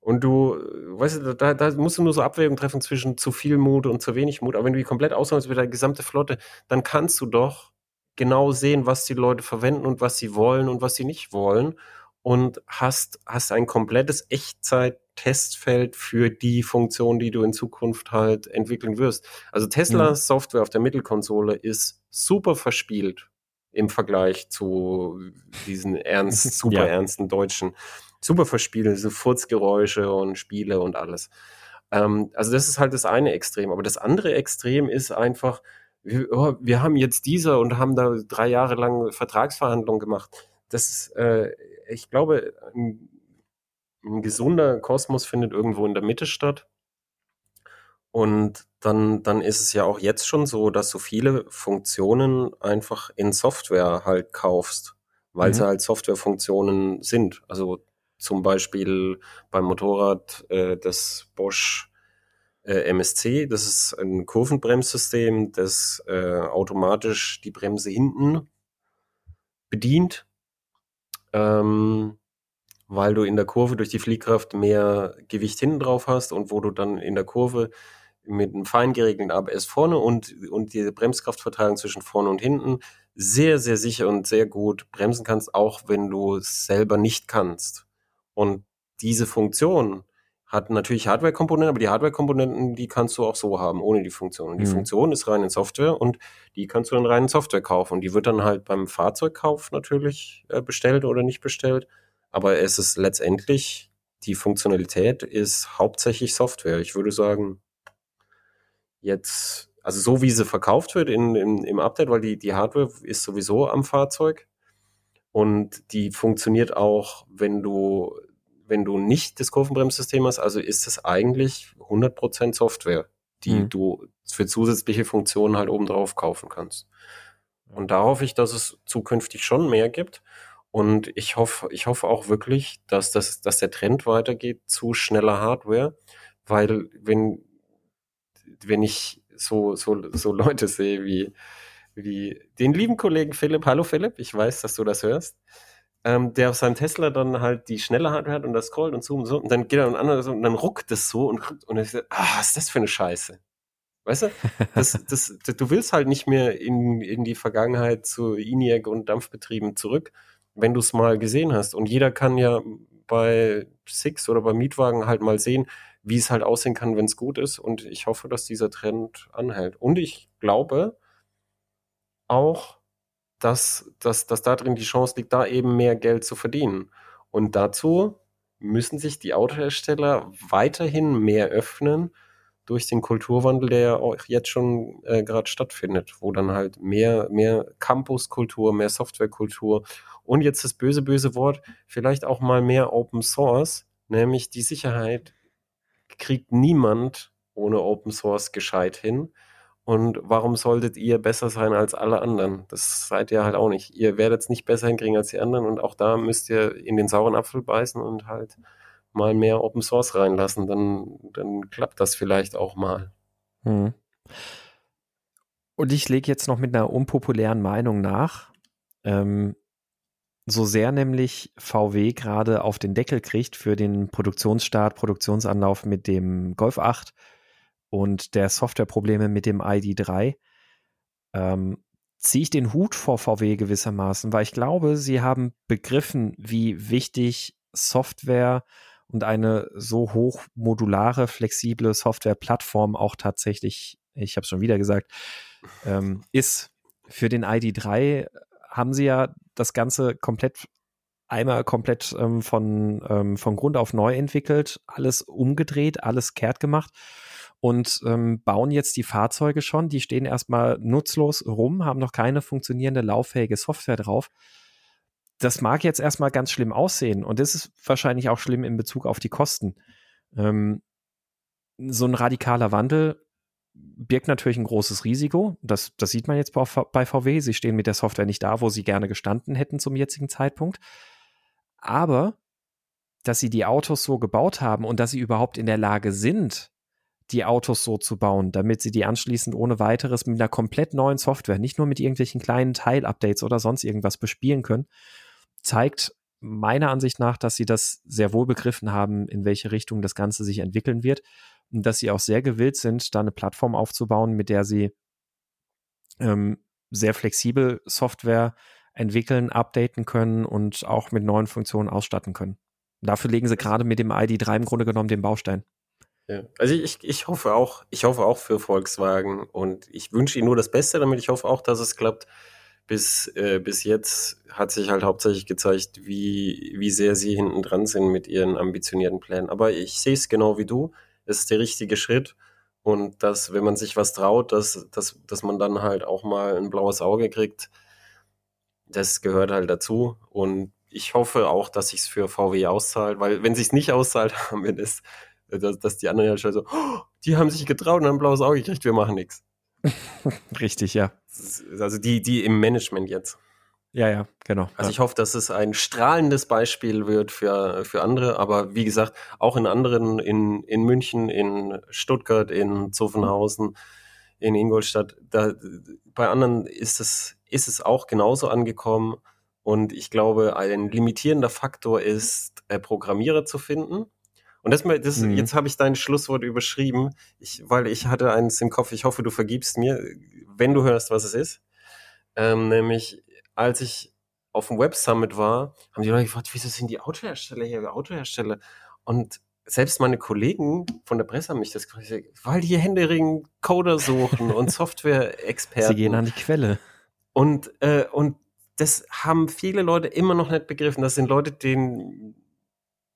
und du, weißt du, da, da musst du nur so Abwägung treffen zwischen zu viel Mut und zu wenig Mut, aber wenn du die komplett ausrollst über deine gesamte Flotte, dann kannst du doch genau sehen, was die Leute verwenden und was sie wollen und was sie nicht wollen und hast, hast ein komplettes Echtzeit-Testfeld für die Funktion, die du in Zukunft halt entwickeln wirst. Also Teslas mhm. Software auf der Mittelkonsole ist super verspielt im Vergleich zu diesen ernst, super ja. ernsten Deutschen. Super verspielt, so Furzgeräusche und Spiele und alles. Ähm, also das ist halt das eine Extrem. Aber das andere Extrem ist einfach, wir, oh, wir haben jetzt dieser und haben da drei Jahre lang Vertragsverhandlungen gemacht. Das ist, äh, ich glaube, ein, ein gesunder Kosmos findet irgendwo in der Mitte statt. Und dann, dann ist es ja auch jetzt schon so, dass du viele Funktionen einfach in Software halt kaufst, weil mhm. sie halt Softwarefunktionen sind. Also zum Beispiel beim Motorrad äh, des Bosch äh, MSC, das ist ein Kurvenbremssystem, das äh, automatisch die Bremse hinten bedient ähm, weil du in der Kurve durch die Fliehkraft mehr Gewicht hinten drauf hast und wo du dann in der Kurve mit einem fein geregelten ABS vorne und, und die Bremskraftverteilung zwischen vorne und hinten sehr, sehr sicher und sehr gut bremsen kannst, auch wenn du es selber nicht kannst. Und diese Funktion hat natürlich Hardware-Komponenten, aber die Hardware-Komponenten, die kannst du auch so haben, ohne die Funktion. Und die mhm. Funktion ist rein in Software und die kannst du dann rein in Software kaufen. Und die wird dann halt beim Fahrzeugkauf natürlich äh, bestellt oder nicht bestellt. Aber es ist letztendlich, die Funktionalität ist hauptsächlich Software. Ich würde sagen, jetzt, also so wie sie verkauft wird in, in, im Update, weil die, die Hardware ist sowieso am Fahrzeug. Und die funktioniert auch, wenn du wenn du nicht das Kurvenbremssystem hast, also ist es eigentlich 100% Software, die mhm. du für zusätzliche Funktionen halt oben drauf kaufen kannst. Und da hoffe ich, dass es zukünftig schon mehr gibt. Und ich hoffe, ich hoffe auch wirklich, dass, das, dass der Trend weitergeht zu schneller Hardware, weil wenn, wenn ich so, so, so Leute sehe wie, wie den lieben Kollegen Philipp, hallo Philipp, ich weiß, dass du das hörst, ähm, der auf seinem Tesla dann halt die schnelle Hardware hat und das scrollt und so und so und dann geht er und andere so und dann ruckt das so und und ich so, ah, was ist das für eine Scheiße? Weißt du? Das, das, das, du willst halt nicht mehr in, in die Vergangenheit zu ENIAC und Dampfbetrieben zurück, wenn du es mal gesehen hast. Und jeder kann ja bei Six oder bei Mietwagen halt mal sehen, wie es halt aussehen kann, wenn es gut ist. Und ich hoffe, dass dieser Trend anhält. Und ich glaube auch, dass, dass, dass da die Chance liegt, da eben mehr Geld zu verdienen. Und dazu müssen sich die Autohersteller weiterhin mehr öffnen durch den Kulturwandel, der ja auch jetzt schon äh, gerade stattfindet, wo dann halt mehr, mehr Campuskultur, mehr Softwarekultur und jetzt das böse, böse Wort, vielleicht auch mal mehr Open Source, nämlich die Sicherheit kriegt niemand ohne Open Source gescheit hin. Und warum solltet ihr besser sein als alle anderen? Das seid ihr halt auch nicht. Ihr werdet es nicht besser hinkriegen als die anderen und auch da müsst ihr in den sauren Apfel beißen und halt mal mehr Open Source reinlassen. Dann, dann klappt das vielleicht auch mal. Hm. Und ich lege jetzt noch mit einer unpopulären Meinung nach. Ähm, so sehr nämlich VW gerade auf den Deckel kriegt für den Produktionsstart, Produktionsanlauf mit dem Golf 8 und der Softwareprobleme mit dem ID3, ähm, ziehe ich den Hut vor VW gewissermaßen, weil ich glaube, sie haben begriffen, wie wichtig Software und eine so hochmodulare, flexible Softwareplattform auch tatsächlich, ich habe es schon wieder gesagt, ähm, ist. Für den ID3 haben sie ja das Ganze komplett einmal komplett ähm, von, ähm, von Grund auf neu entwickelt, alles umgedreht, alles kehrt gemacht und ähm, bauen jetzt die Fahrzeuge schon. Die stehen erstmal nutzlos rum, haben noch keine funktionierende, lauffähige Software drauf. Das mag jetzt erstmal ganz schlimm aussehen und das ist wahrscheinlich auch schlimm in Bezug auf die Kosten. Ähm, so ein radikaler Wandel birgt natürlich ein großes Risiko. Das, das sieht man jetzt bei VW. Sie stehen mit der Software nicht da, wo sie gerne gestanden hätten zum jetzigen Zeitpunkt. Aber dass sie die Autos so gebaut haben und dass sie überhaupt in der Lage sind, die Autos so zu bauen, damit sie die anschließend ohne weiteres mit einer komplett neuen Software, nicht nur mit irgendwelchen kleinen Teilupdates oder sonst irgendwas bespielen können, zeigt meiner Ansicht nach, dass sie das sehr wohl begriffen haben, in welche Richtung das Ganze sich entwickeln wird und dass sie auch sehr gewillt sind, da eine Plattform aufzubauen, mit der sie ähm, sehr flexibel Software entwickeln, updaten können und auch mit neuen Funktionen ausstatten können. Dafür legen sie gerade mit dem ID3 im Grunde genommen den Baustein. Ja. Also ich, ich hoffe auch, ich hoffe auch für Volkswagen und ich wünsche ihnen nur das Beste, damit ich hoffe auch, dass es klappt. Bis, äh, bis jetzt hat sich halt hauptsächlich gezeigt, wie, wie sehr sie hinten dran sind mit ihren ambitionierten Plänen. Aber ich sehe es genau wie du. Es ist der richtige Schritt. Und dass, wenn man sich was traut, dass, dass, dass man dann halt auch mal ein blaues Auge kriegt, das gehört halt dazu. Und ich hoffe auch, dass sich es für VW auszahlt, weil wenn sich nicht auszahlt, haben wir das dass, dass die anderen halt so, oh, die haben sich getraut und haben ein blaues Auge gekriegt, wir machen nichts. Richtig, ja. Also die, die im Management jetzt. Ja, ja, genau. Also ja. ich hoffe, dass es ein strahlendes Beispiel wird für, für andere, aber wie gesagt, auch in anderen, in, in München, in Stuttgart, in Zuffenhausen, in Ingolstadt, da, bei anderen ist es, ist es auch genauso angekommen. Und ich glaube, ein limitierender Faktor ist, äh, Programmierer zu finden. Und das, das mhm. jetzt habe ich dein Schlusswort überschrieben, ich, weil ich hatte eins im Kopf, ich hoffe, du vergibst mir, wenn du hörst, was es ist. Ähm, nämlich, als ich auf dem Web Summit war, haben die Leute gefragt, wieso sind die Autohersteller hier, Autohersteller? Und selbst meine Kollegen von der Presse haben mich das gefragt, weil die Händering Coder suchen und Software-Experten. Sie gehen an die Quelle. Und, äh, und das haben viele Leute immer noch nicht begriffen. Das sind Leute, denen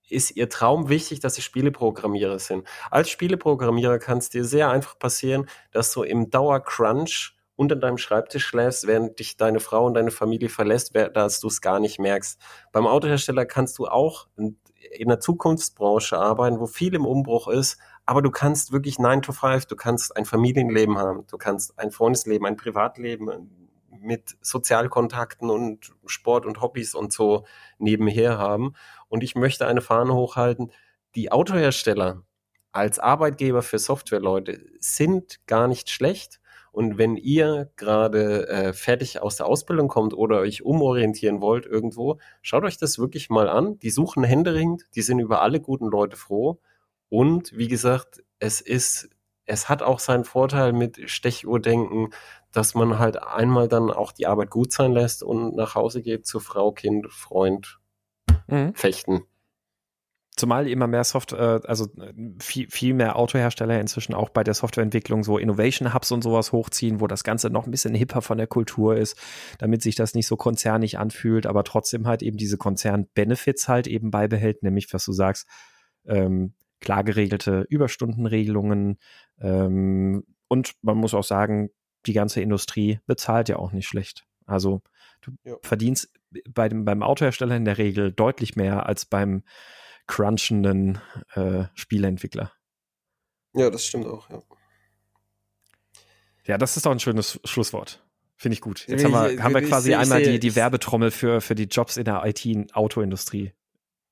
ist ihr Traum wichtig, dass sie Spieleprogrammierer sind. Als Spieleprogrammierer kann es dir sehr einfach passieren, dass du im Dauercrunch unter deinem Schreibtisch schläfst, während dich deine Frau und deine Familie verlässt, dass du es gar nicht merkst. Beim Autohersteller kannst du auch in, der Zukunftsbranche arbeiten, wo viel im Umbruch ist, aber du kannst wirklich 9 to 5, du kannst ein Familienleben haben, du kannst ein Freundesleben, ein Privatleben mit Sozialkontakten und Sport und Hobbys und so nebenher haben. Und ich möchte eine Fahne hochhalten. Die Autohersteller als Arbeitgeber für Softwareleute sind gar nicht schlecht. Und wenn ihr gerade äh, fertig aus der Ausbildung kommt oder euch umorientieren wollt irgendwo, schaut euch das wirklich mal an. Die suchen händeringend, die sind über alle guten Leute froh. Und wie gesagt, es ist, es hat auch seinen Vorteil mit Stechuhrdenken, dass man halt einmal dann auch die Arbeit gut sein lässt und nach Hause geht zu Frau, Kind, Freund mhm. fechten. Zumal immer mehr Software, äh, also äh, viel, viel mehr Autohersteller inzwischen auch bei der Softwareentwicklung so Innovation Hubs und sowas hochziehen, wo das Ganze noch ein bisschen hipper von der Kultur ist, damit sich das nicht so konzernig anfühlt, aber trotzdem halt eben diese Konzern-Benefits halt eben beibehält, nämlich was du sagst, ähm, klar geregelte Überstundenregelungen ähm, und man muss auch sagen, die ganze Industrie bezahlt ja auch nicht schlecht. Also du ja. verdienst bei dem, beim Autohersteller in der Regel deutlich mehr als beim crunchenden äh, Spieleentwickler. Ja, das stimmt auch, ja. Ja, das ist doch ein schönes Schlusswort. Finde ich gut. Jetzt haben wir, haben wir quasi einmal die, die Werbetrommel für, für die Jobs in der IT-Autoindustrie.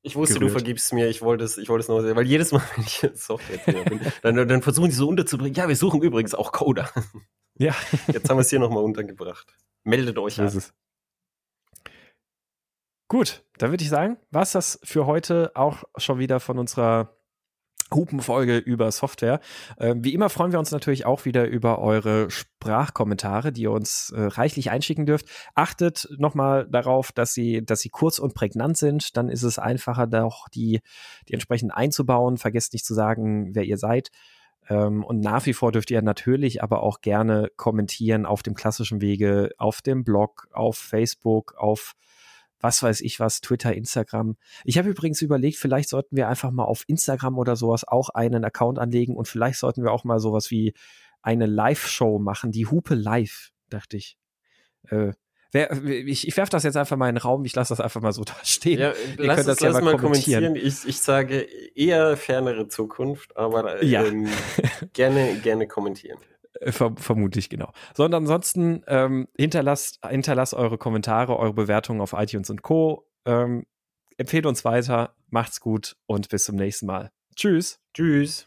Ich wusste, gerührt. du vergibst mir, ich wollte es, ich wollte es noch sehen, weil jedes Mal, wenn ich Software bin, dann, dann versuchen die so unterzubringen. Ja, wir suchen übrigens auch Coder. Ja. Jetzt haben wir es hier nochmal untergebracht. Meldet euch an. Gut, dann würde ich sagen, war es das für heute auch schon wieder von unserer Hupenfolge über Software. Ähm, wie immer freuen wir uns natürlich auch wieder über eure Sprachkommentare, die ihr uns äh, reichlich einschicken dürft. Achtet nochmal darauf, dass sie, dass sie kurz und prägnant sind. Dann ist es einfacher, da auch die, die entsprechend einzubauen. Vergesst nicht zu sagen, wer ihr seid. Ähm, und nach wie vor dürft ihr natürlich aber auch gerne kommentieren auf dem klassischen Wege, auf dem Blog, auf Facebook, auf was weiß ich was, Twitter, Instagram. Ich habe übrigens überlegt, vielleicht sollten wir einfach mal auf Instagram oder sowas auch einen Account anlegen und vielleicht sollten wir auch mal sowas wie eine Live-Show machen, die Hupe Live, dachte ich. Äh, ich, ich werfe das jetzt einfach mal in den Raum, ich lasse das einfach mal so da stehen. Ja, Ihr lass könnt es, das ja mal, mal kommentieren. kommentieren. Ich, ich sage eher fernere Zukunft, aber ja. ähm, gerne, gerne kommentieren. Äh, verm vermutlich genau. Sondern ansonsten ähm, hinterlasst, hinterlasst eure Kommentare, eure Bewertungen auf iTunes und Co. Ähm, empfehlt uns weiter, macht's gut und bis zum nächsten Mal. Tschüss. Tschüss.